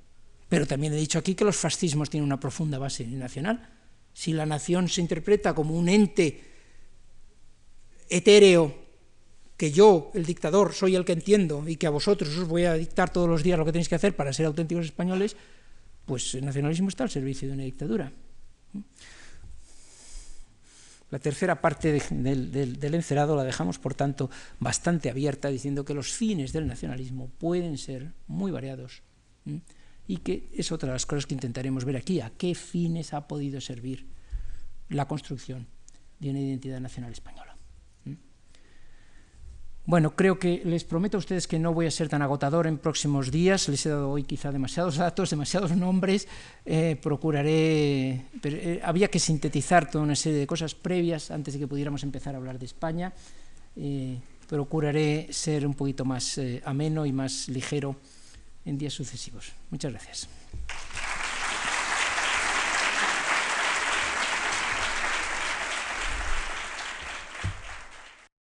Pero también he dicho aquí que los fascismos tienen una profunda base nacional. Si la nación se interpreta como un ente etéreo, que yo, el dictador, soy el que entiendo y que a vosotros os voy a dictar todos los días lo que tenéis que hacer para ser auténticos españoles, pues el nacionalismo está al servicio de una dictadura. La tercera parte del, encerado la dejamos, por tanto, bastante abierta, diciendo que los fines del nacionalismo pueden ser muy variados y que es otra de las cosas que intentaremos ver aquí, a qué fines ha podido servir la construcción de una identidad nacional española. Bueno, creo que les prometo a ustedes que no voy a ser tan agotador en próximos días. Les he dado hoy quizá demasiados datos, demasiados nombres. Eh, procuraré. Eh, había que sintetizar toda una serie de cosas previas antes de que pudiéramos empezar a hablar de España. Eh, procuraré ser un poquito más ameno y más ligero en días sucesivos. Muchas gracias.